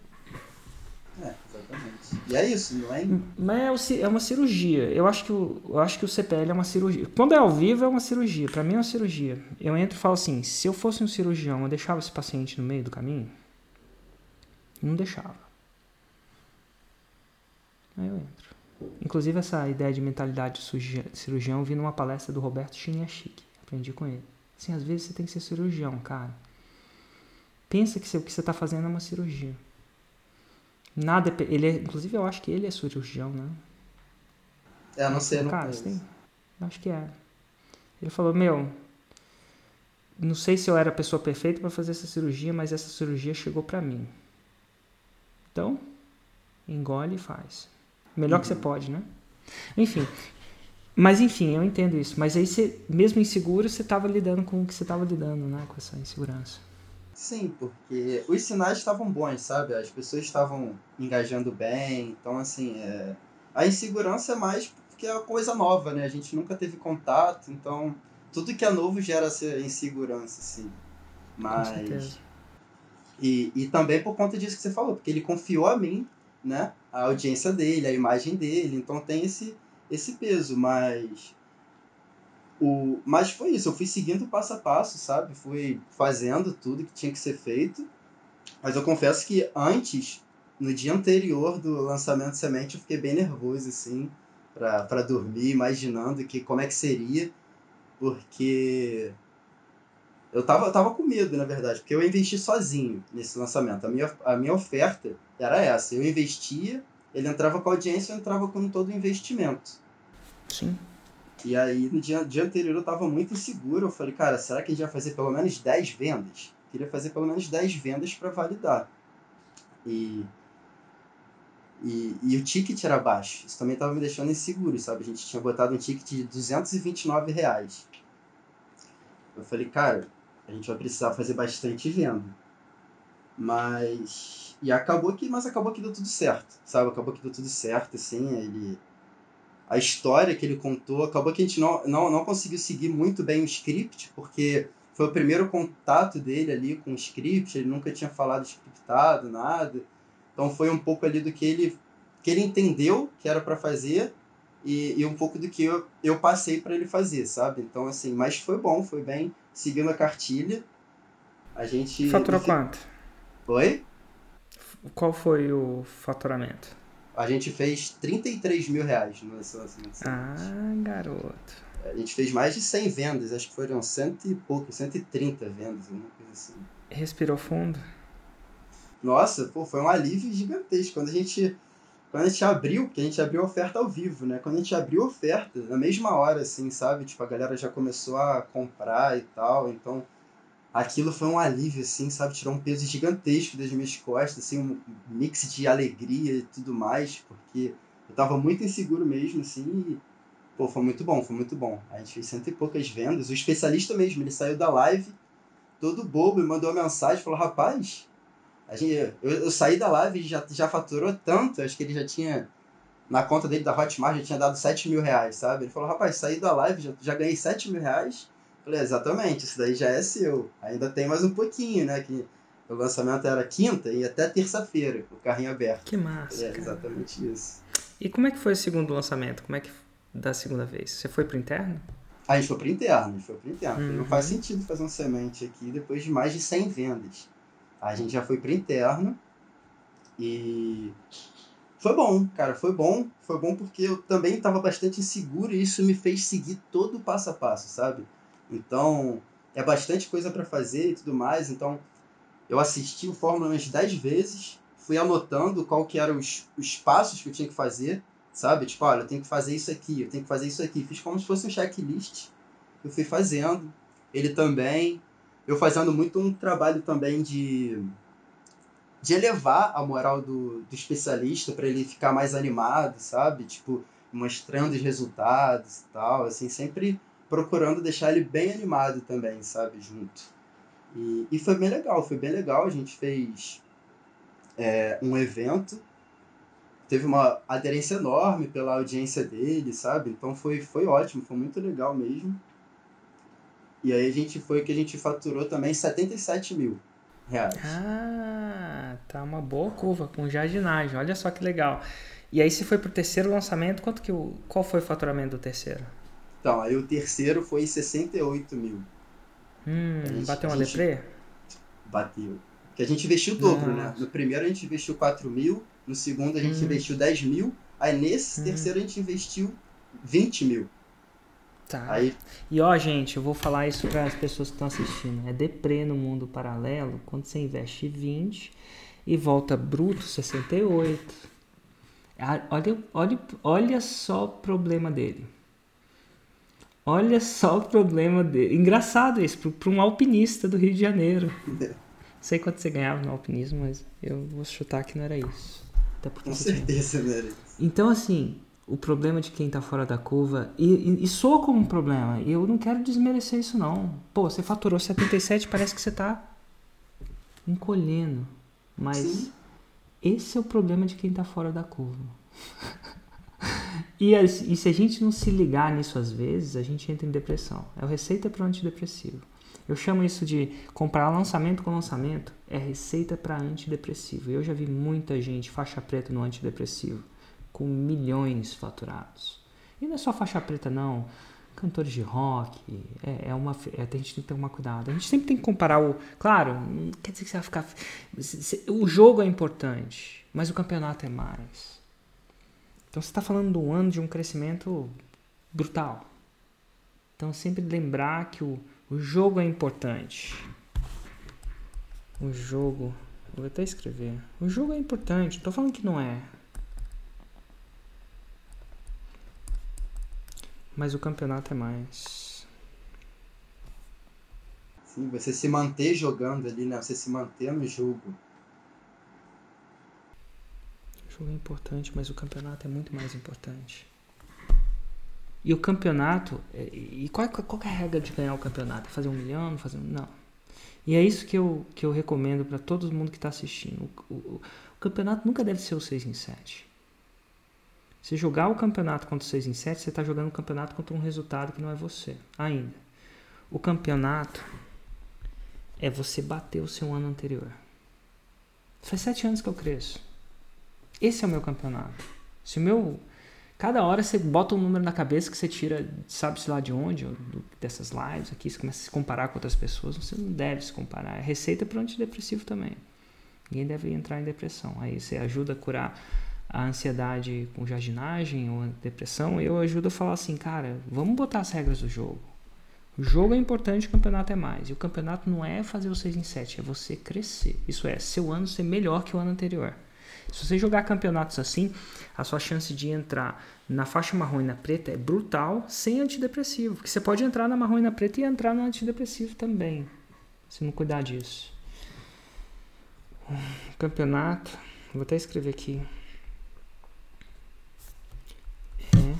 Speaker 1: E é isso, não é?
Speaker 2: Mas é, é uma cirurgia. Eu acho que o, eu acho que o CPL é uma cirurgia. Quando é ao vivo é uma cirurgia. Para mim é uma cirurgia. Eu entro e falo assim: se eu fosse um cirurgião, eu deixava esse paciente no meio do caminho? Não deixava. Aí eu entro. Inclusive essa ideia de mentalidade de cirurgião eu vi numa palestra do Roberto Chiniachik. Aprendi com ele. Assim, às vezes você tem que ser cirurgião, cara. Pensa que o que você está fazendo é uma cirurgia. Nada, ele é, inclusive eu acho que ele é cirurgião, né?
Speaker 1: É, não sei, não
Speaker 2: Cara, tem, acho que é. Ele falou, meu, não sei se eu era a pessoa perfeita para fazer essa cirurgia, mas essa cirurgia chegou para mim. Então, engole e faz. Melhor uhum. que você uhum. pode, né? Enfim, mas enfim, eu entendo isso. Mas aí você, mesmo inseguro, você estava lidando com o que você estava lidando, né? Com essa insegurança.
Speaker 1: Sim, porque os sinais estavam bons, sabe? As pessoas estavam engajando bem. Então, assim, é... a insegurança é mais porque é uma coisa nova, né? A gente nunca teve contato, então tudo que é novo gera essa insegurança, assim. Mas. E, e também por conta disso que você falou, porque ele confiou a mim, né? A audiência dele, a imagem dele. Então tem esse esse peso, mas o mas foi isso, eu fui seguindo passo a passo, sabe? Fui fazendo tudo que tinha que ser feito. Mas eu confesso que antes, no dia anterior do lançamento Semente, eu fiquei bem nervoso assim, para dormir, imaginando que como é que seria, porque eu tava, eu tava com medo, na verdade, porque eu investi sozinho nesse lançamento. A minha, a minha oferta era essa. Eu investia ele entrava com a audiência, eu entrava com todo o investimento.
Speaker 2: Sim.
Speaker 1: E aí, no dia, dia anterior, eu tava muito inseguro. Eu falei, cara, será que a gente vai fazer pelo menos 10 vendas? Queria fazer pelo menos 10 vendas para validar. E, e, e, o ticket era baixo. Isso também tava me deixando inseguro, sabe? A gente tinha botado um ticket de 229 reais. Eu falei, cara, a gente vai precisar fazer bastante venda. Mas e acabou que, mas acabou que deu tudo certo, sabe? Acabou que deu tudo certo, assim, ele... A história que ele contou, acabou que a gente não, não, não conseguiu seguir muito bem o script, porque foi o primeiro contato dele ali com o script, ele nunca tinha falado scriptado, nada. Então foi um pouco ali do que ele, que ele entendeu que era para fazer e, e um pouco do que eu, eu passei para ele fazer, sabe? Então, assim, mas foi bom, foi bem, seguindo a cartilha. A gente.
Speaker 2: Faturou quanto?
Speaker 1: Oi?
Speaker 2: Qual foi o faturamento?
Speaker 1: A gente fez 33 mil reais no lançamento.
Speaker 2: Ah, garoto.
Speaker 1: A gente fez mais de 100 vendas, acho que foram cento e pouco, 130 vendas, alguma coisa assim.
Speaker 2: Respirou fundo?
Speaker 1: Nossa, pô, foi um alívio gigantesco. Quando a gente, quando a gente abriu, porque a gente abriu a oferta ao vivo, né? Quando a gente abriu a oferta, na mesma hora, assim, sabe? Tipo, a galera já começou a comprar e tal, então aquilo foi um alívio, assim, sabe? Tirou um peso gigantesco das minhas costas, assim, um mix de alegria e tudo mais, porque eu tava muito inseguro mesmo, assim, e, pô, foi muito bom, foi muito bom. A gente fez cento e poucas vendas. O especialista mesmo, ele saiu da live todo bobo e mandou uma mensagem, falou, rapaz, a gente, eu, eu saí da live e já, já faturou tanto, acho que ele já tinha, na conta dele da Hotmart, já tinha dado 7 mil reais, sabe? Ele falou, rapaz, saí da live, já, já ganhei 7 mil reais, Falei, exatamente, isso daí já é seu. Ainda tem mais um pouquinho, né? Que o lançamento era quinta e até terça-feira, o carrinho aberto.
Speaker 2: Que massa.
Speaker 1: É exatamente isso.
Speaker 2: E como é que foi o segundo lançamento? Como é que da segunda vez? Você foi pro interno?
Speaker 1: A gente foi pro interno, a gente foi pro interno.
Speaker 2: Uhum.
Speaker 1: Não faz sentido fazer um semente aqui depois de mais de 100 vendas. A gente já foi pro interno e foi bom, cara, foi bom. Foi bom porque eu também estava bastante inseguro e isso me fez seguir todo o passo a passo, sabe? Então, é bastante coisa para fazer e tudo mais. Então, eu assisti o Fórmula umas 10 vezes, fui anotando qual que eram os, os passos que eu tinha que fazer, sabe? Tipo, olha, eu tenho que fazer isso aqui, eu tenho que fazer isso aqui. Fiz como se fosse um checklist. Eu fui fazendo. Ele também. Eu fazendo muito um trabalho também de de elevar a moral do, do especialista para ele ficar mais animado, sabe? Tipo, mostrando os resultados e tal, assim, sempre procurando deixar ele bem animado também, sabe? Junto. E, e foi bem legal, foi bem legal. A gente fez é, um evento, teve uma aderência enorme pela audiência dele, sabe? Então foi, foi ótimo, foi muito legal mesmo. E aí a gente foi que a gente faturou também 77 mil reais.
Speaker 2: Ah, tá uma boa curva com jardinagem. Olha só que legal. E aí você foi pro terceiro lançamento, quanto que o, qual foi o faturamento do terceiro?
Speaker 1: Então, aí o terceiro foi 68 mil.
Speaker 2: Hum,
Speaker 1: gente-
Speaker 2: bateu uma
Speaker 1: gente-? Bateu. Que a gente investiu o dobro, né?
Speaker 2: Nossa.
Speaker 1: No primeiro a gente investiu 4 mil, no segundo a gente
Speaker 2: Hum.
Speaker 1: investiu 10 mil, aí nesse
Speaker 2: Hum.
Speaker 1: terceiro a gente investiu 20 mil.
Speaker 2: Tá.
Speaker 1: Aí,
Speaker 2: E ó, gente, eu vou falar isso para as pessoas que estão assistindo. É deprê no mundo paralelo quando você investe 20 e volta bruto 68. Ah, Olha, olha, olha só o problema dele. Olha só o problema dele. Engraçado isso, para um alpinista do Rio de Janeiro. [LAUGHS] Sei quanto você ganhava no alpinismo, mas eu vou chutar que não era isso. Até porque
Speaker 1: com
Speaker 2: você tinha
Speaker 1: certeza, né?
Speaker 2: então, assim, o problema de quem tá fora da curva, e, e, e soa como um problema, e eu não quero desmerecer isso, não. Pô, você faturou 77, parece que você tá encolhendo. Mas
Speaker 1: Sim.
Speaker 2: esse é o problema de quem tá fora da curva. [LAUGHS] e, e se a gente não se ligar nisso às vezes, a gente entra em depressão. É o receita para antidepressivo. Eu chamo isso de comprar lançamento com lançamento, é receita para antidepressivo. Eu já vi muita gente faixa preta no antidepressivo, com milhões faturados. E não é só faixa preta, não. Cantores de rock, é, é uma, é, a gente tem que tomar cuidado. A gente sempre tem que comparar o. Claro, não quer dizer que você vai ficar. O jogo é importante, mas o campeonato é mais. Então você está falando de um ano de um crescimento brutal. Então sempre lembrar que o, o jogo é importante. O jogo. Vou até escrever. O jogo é importante, tô falando que não é. Mas o campeonato é mais.
Speaker 1: Sim, você se manter jogando ali, né? Você se manter no jogo.
Speaker 2: O jogo é importante, mas o campeonato é muito mais importante. E o campeonato. é- E qual, qual que é a regra de ganhar o campeonato? É Fazer um milhão? Fazer um. Não. E é isso que eu, que eu recomendo para todo mundo que está assistindo. O, o- o campeonato nunca deve ser o 6 em 7. Se jogar o campeonato contra o 6 em 7, você está jogando o campeonato contra um resultado que não é você. Ainda. O campeonato é você bater o seu ano anterior. Faz sete anos que eu cresço. Esse é o meu campeonato. Se o meu. Cada hora você bota um número na cabeça que você tira, sabe-se lá de onde, dessas lives aqui, você começa a se comparar com outras pessoas. Você não deve se comparar. É receita para antidepressivo também. Ninguém deve entrar em depressão. Aí você ajuda a curar a ansiedade com jardinagem ou depressão. Eu ajudo a falar assim, cara, vamos botar as regras do jogo. O jogo é importante, o campeonato é mais. E o campeonato não é fazer o 6 em 7, é você crescer. Isso é, seu ano ser melhor que o ano anterior. Se você jogar campeonatos assim, a sua chance de entrar na faixa marrom e na preta é brutal sem antidepressivo. Porque você pode entrar na marrom e na preta e entrar no antidepressivo também. Se não cuidar disso. Campeonato. Vou até escrever aqui. É.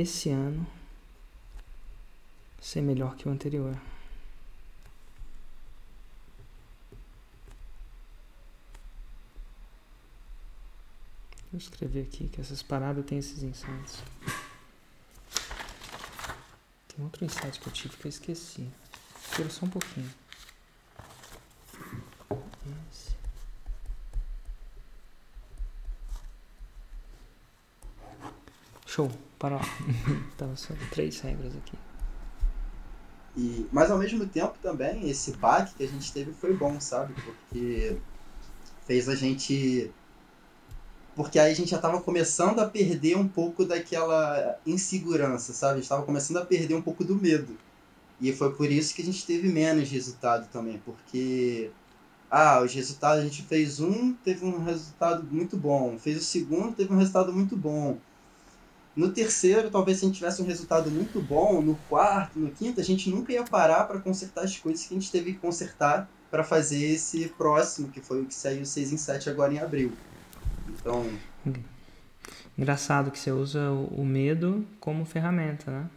Speaker 2: Esse ano ser melhor que o anterior. Vou escrever aqui que essas paradas têm esses insights. Tem outro insight que eu tive que eu esqueci. Espera só um pouquinho. Esse. Show, para lá. [LAUGHS] Tava só três regras aqui.
Speaker 1: E, mas ao mesmo tempo também, esse baque que a gente teve foi bom, sabe? Porque fez a gente. Porque aí a gente já estava começando a perder um pouco daquela insegurança, sabe? A gente estava começando a perder um pouco do medo. E foi por isso que a gente teve menos resultado também, porque ah, os resultados a gente fez um, teve um resultado muito bom, fez o segundo, teve um resultado muito bom. No terceiro, talvez se a gente tivesse um resultado muito bom, no quarto, no quinto, a gente nunca ia parar para consertar as coisas que a gente teve que consertar para fazer esse próximo, que foi o que saiu 6 em 7 agora em abril. Então.
Speaker 2: Engraçado que você usa o medo como ferramenta, né?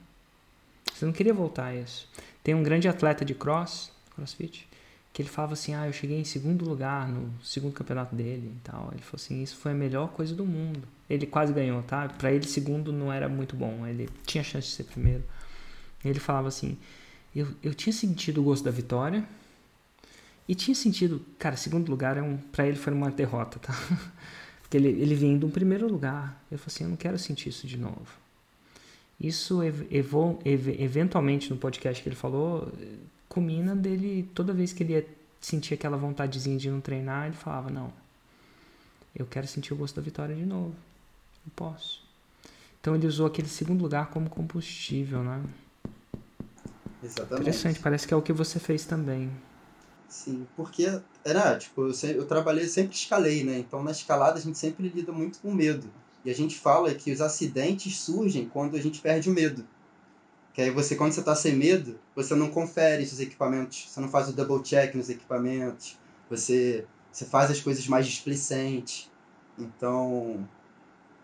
Speaker 2: Você não queria voltar a isso. Tem um grande atleta de cross, crossfit, que ele falava assim: Ah, eu cheguei em segundo lugar no segundo campeonato dele e tal. Ele falou assim: Isso foi a melhor coisa do mundo. Ele quase ganhou, tá? Para ele, segundo não era muito bom. Ele tinha chance de ser primeiro. Ele falava assim: Eu, eu tinha sentido o gosto da vitória. E tinha sentido, cara, segundo lugar é um, para ele foi uma derrota, tá? [LAUGHS] Porque ele, ele vinha de um primeiro lugar. Eu falei assim: Eu não quero sentir isso de novo. Isso evo, ev, eventualmente no podcast que ele falou, culmina dele toda vez que ele sentia aquela vontadezinha de não treinar, ele falava: Não, eu quero sentir o gosto da vitória de novo. Eu posso. Então ele usou aquele segundo lugar como combustível, né?
Speaker 1: Exatamente.
Speaker 2: Interessante, parece que é o que você fez também.
Speaker 1: Sim, porque era, tipo, eu, eu trabalhei, sempre escalei, né? Então na escalada a gente sempre lida muito com medo. E a gente fala que os acidentes surgem quando a gente perde o medo. Que aí você, quando você está sem medo, você não confere os equipamentos, você não faz o double check nos equipamentos, você, você faz as coisas mais displicentes. Então,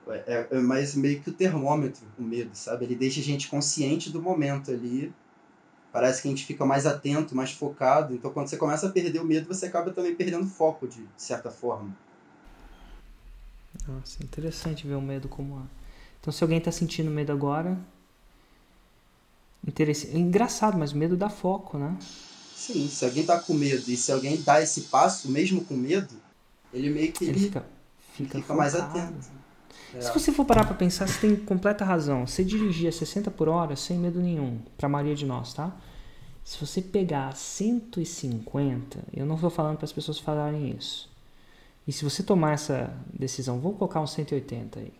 Speaker 1: é, é mais meio que o termômetro, o medo, sabe? Ele deixa a gente consciente do momento ali. Parece que a gente fica mais atento, mais focado. Então, quando você começa a perder o medo, você acaba também perdendo foco, de certa forma.
Speaker 2: Nossa, interessante ver o medo como. Então, se alguém está sentindo medo agora. Interessante. Engraçado, mas o medo dá foco, né?
Speaker 1: Sim, se alguém está com medo e se alguém dá esse passo, mesmo com medo, ele meio que.
Speaker 2: Ele, ele fica, fica,
Speaker 1: fica mais atento.
Speaker 2: É. Se você for parar para pensar, você tem completa razão. Você dirigir a 60 por hora sem medo nenhum, para a maioria de nós, tá? Se você pegar 150, eu não estou falando para as pessoas falarem isso. E se você tomar essa decisão, vou colocar um 180 aí.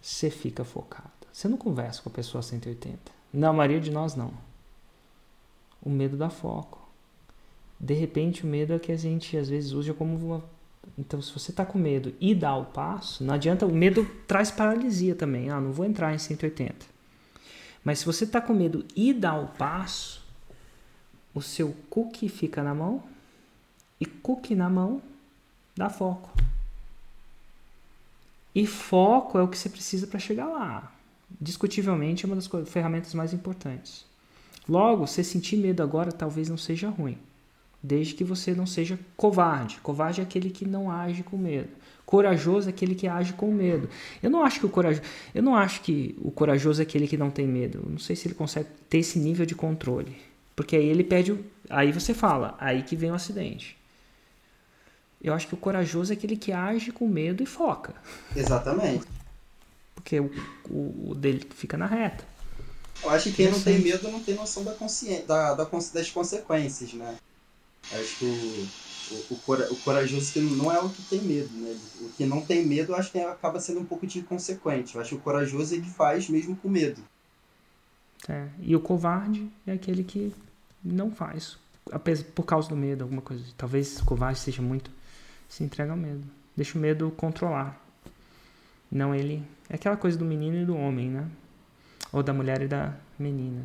Speaker 2: Você fica focado. Você não conversa com a pessoa 180. Na maioria de nós não. O medo dá foco. De repente, o medo é que a gente às vezes usa como uma. Então, se você está com medo e dá o passo, não adianta. O medo traz paralisia também. Ah, não vou entrar em 180. Mas se você está com medo e dá o passo, o seu cookie fica na mão e cookie na mão dá foco. E foco é o que você precisa para chegar lá. Discutivelmente é uma das ferramentas mais importantes. Logo, você sentir medo agora talvez não seja ruim, desde que você não seja covarde. Covarde é aquele que não age com medo. Corajoso é aquele que age com medo. Eu não acho que o corajoso, eu não acho que o corajoso é aquele que não tem medo. Eu não sei se ele consegue ter esse nível de controle, porque aí ele pede, o... aí você fala, aí que vem o acidente. Eu acho que o corajoso é aquele que age com medo e foca.
Speaker 1: Exatamente.
Speaker 2: Porque o, o, o dele fica na reta.
Speaker 1: Eu acho que quem não tem medo não tem noção da consciência, da, da, das consequências, né? Acho que o, o, o, cora, o corajoso que não é o que tem medo, né? O que não tem medo, acho que acaba sendo um pouco de inconsequente. Eu acho que o corajoso ele faz mesmo com medo.
Speaker 2: É, e o covarde é aquele que não faz, por causa do medo, alguma coisa. Talvez o covarde seja muito se entrega ao medo. Deixa o medo controlar. Não ele. É aquela coisa do menino e do homem, né? Ou da mulher e da menina.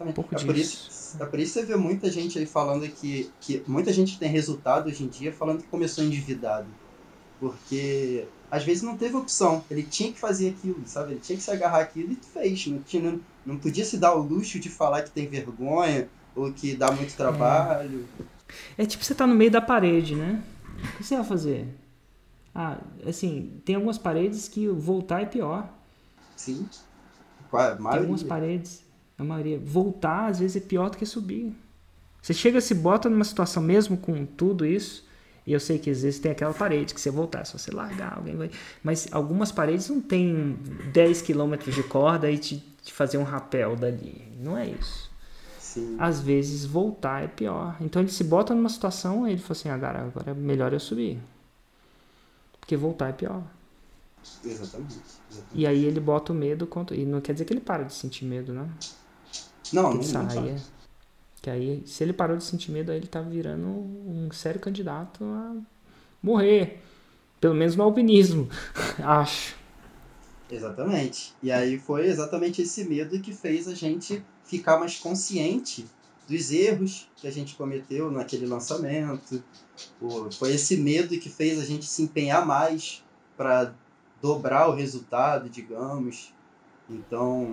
Speaker 1: Um pouco é disso. Por isso, é por isso que você vê muita gente aí falando que, que. Muita gente tem resultado hoje em dia falando que começou endividado. Porque às vezes não teve opção. Ele tinha que fazer aquilo, sabe? Ele tinha que se agarrar aquilo e fez. Não, tinha, não, podia se dar o luxo de falar que tem vergonha ou que dá muito trabalho.
Speaker 2: É. É tipo você tá no meio da parede, né? O que você vai fazer? Ah, assim, tem algumas paredes que voltar é pior.
Speaker 1: Sim.
Speaker 2: Tem algumas paredes, a maioria. Voltar, às vezes, é pior do que subir. Você chega, se bota numa situação, mesmo com tudo isso, E eu sei que às vezes tem aquela parede que você voltar, se você largar, alguém vai. Mas algumas paredes não tem 10 quilômetros de corda e te, te fazer um rapel dali. Não é isso.
Speaker 1: Sim.
Speaker 2: Às vezes voltar é pior. Então ele se bota numa situação e ele fala assim, agora, agora é melhor eu subir. Porque voltar é pior.
Speaker 1: Exatamente. exatamente.
Speaker 2: E aí ele bota o medo contra. E não quer dizer que ele para de sentir medo, né?
Speaker 1: Não, não, não
Speaker 2: saia.
Speaker 1: faz.
Speaker 2: Que aí, se ele parou de sentir medo, aí ele tá virando um sério candidato a morrer. Pelo menos no alpinismo, [LAUGHS] acho.
Speaker 1: Exatamente. E aí foi exatamente esse medo que fez a gente ficar mais consciente dos erros que a gente cometeu naquele lançamento. Foi esse medo que fez a gente se empenhar mais para dobrar o resultado, digamos. Então,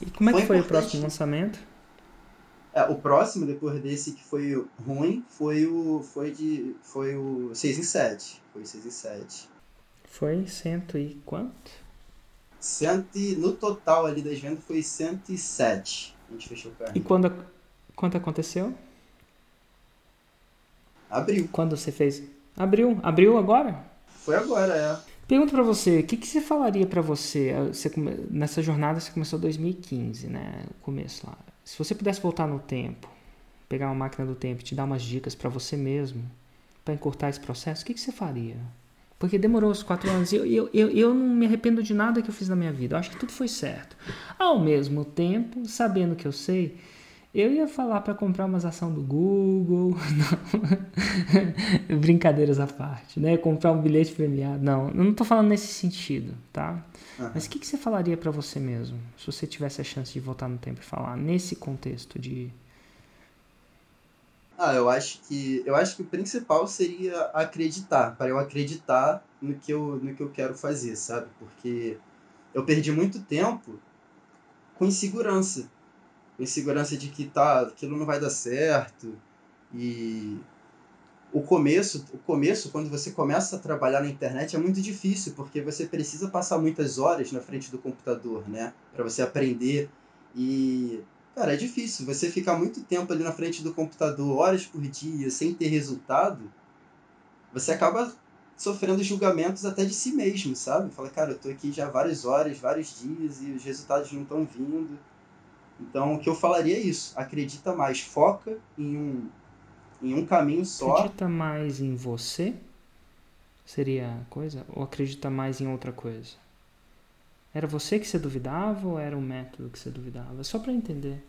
Speaker 2: E como é que
Speaker 1: Foi
Speaker 2: foi o
Speaker 1: importante.
Speaker 2: próximo lançamento?
Speaker 1: é, o próximo depois desse que foi ruim foi o foi de foi o 6 em 7. Foi 6 em 7.
Speaker 2: Foi cento e quanto?
Speaker 1: Cento e- no total ali das vendas foi 107. A gente fechou o
Speaker 2: E
Speaker 1: carrinho.
Speaker 2: quando, quando aconteceu?
Speaker 1: Abriu.
Speaker 2: Quando você fez? Abriu? Abriu agora?
Speaker 1: Foi agora, é.
Speaker 2: Pergunto pra você, o que, que você falaria pra você, eh, você nessa jornada você começou em 2015, né, o começo lá. Se você pudesse voltar no tempo, pegar uma máquina do tempo e te dar umas dicas pra você mesmo, pra encurtar esse processo, o que, que você faria? Porque demorou os quatro anos e eu, eu, eu, eu não me arrependo de nada que eu fiz na minha vida. Eu acho que tudo foi certo. Ao mesmo tempo, sabendo que eu sei, eu ia falar pra comprar umas ações do Google. Não. [LAUGHS] Brincadeiras à parte, né? Comprar um bilhete premiado. Não, eu não tô falando nesse sentido, tá?
Speaker 1: Aham.
Speaker 2: Mas o que, que você falaria pra você mesmo? Se você tivesse a chance de voltar no tempo e falar nesse contexto de.
Speaker 1: Ah, eu acho que eu acho que o principal seria acreditar, para eu acreditar no que eu no que eu quero fazer, sabe? Porque eu perdi muito tempo com insegurança, insegurança de que tá, aquilo não vai dar certo e o começo, o começo quando você começa a trabalhar na internet é muito difícil, porque você precisa passar muitas horas na frente do computador, né, para você aprender e Cara, é difícil. Você ficar muito tempo ali na frente do computador, horas por dia, sem ter resultado, você acaba sofrendo julgamentos até de si mesmo, sabe? Fala, cara, eu tô aqui já várias horas, vários dias e os resultados não estão vindo. Então, o que eu falaria é isso. Acredita mais, foca em um, em um caminho só.
Speaker 2: Acredita mais em você? Seria a coisa? Ou acredita mais em outra coisa? Era você que você duvidava ou era o método que você duvidava? Só pra entender.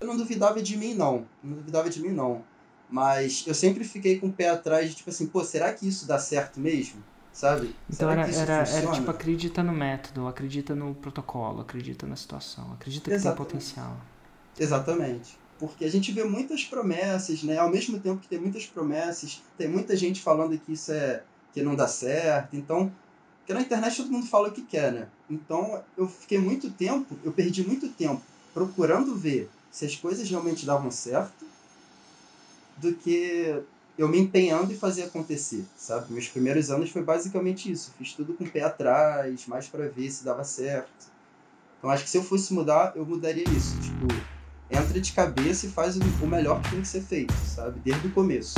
Speaker 1: Eu não duvidava de mim, não. Não duvidava de mim, não. Mas eu sempre fiquei com o pé atrás de, tipo assim, pô, será que isso dá certo mesmo? Sabe?
Speaker 2: Então
Speaker 1: será
Speaker 2: era,
Speaker 1: que
Speaker 2: era, era tipo, acredita no método, acredita no protocolo, acredita na situação, acredita que tem
Speaker 1: Exatamente.
Speaker 2: potencial.
Speaker 1: Exatamente. Porque a gente vê muitas promessas, né? Ao mesmo tempo que tem muitas promessas, tem muita gente falando que isso é que não dá certo. Então, porque na internet todo mundo fala o que quer, né? Então, eu fiquei muito tempo, eu perdi muito tempo procurando ver se as coisas realmente davam certo do que eu me empenhando em fazer acontecer, sabe? Meus primeiros anos foi basicamente isso. Fiz tudo com o pé atrás, mais para ver se dava certo. Então acho que se eu fosse mudar, eu mudaria isso. Tipo, entra de cabeça e faz o melhor que tem que ser feito, sabe? Desde o começo.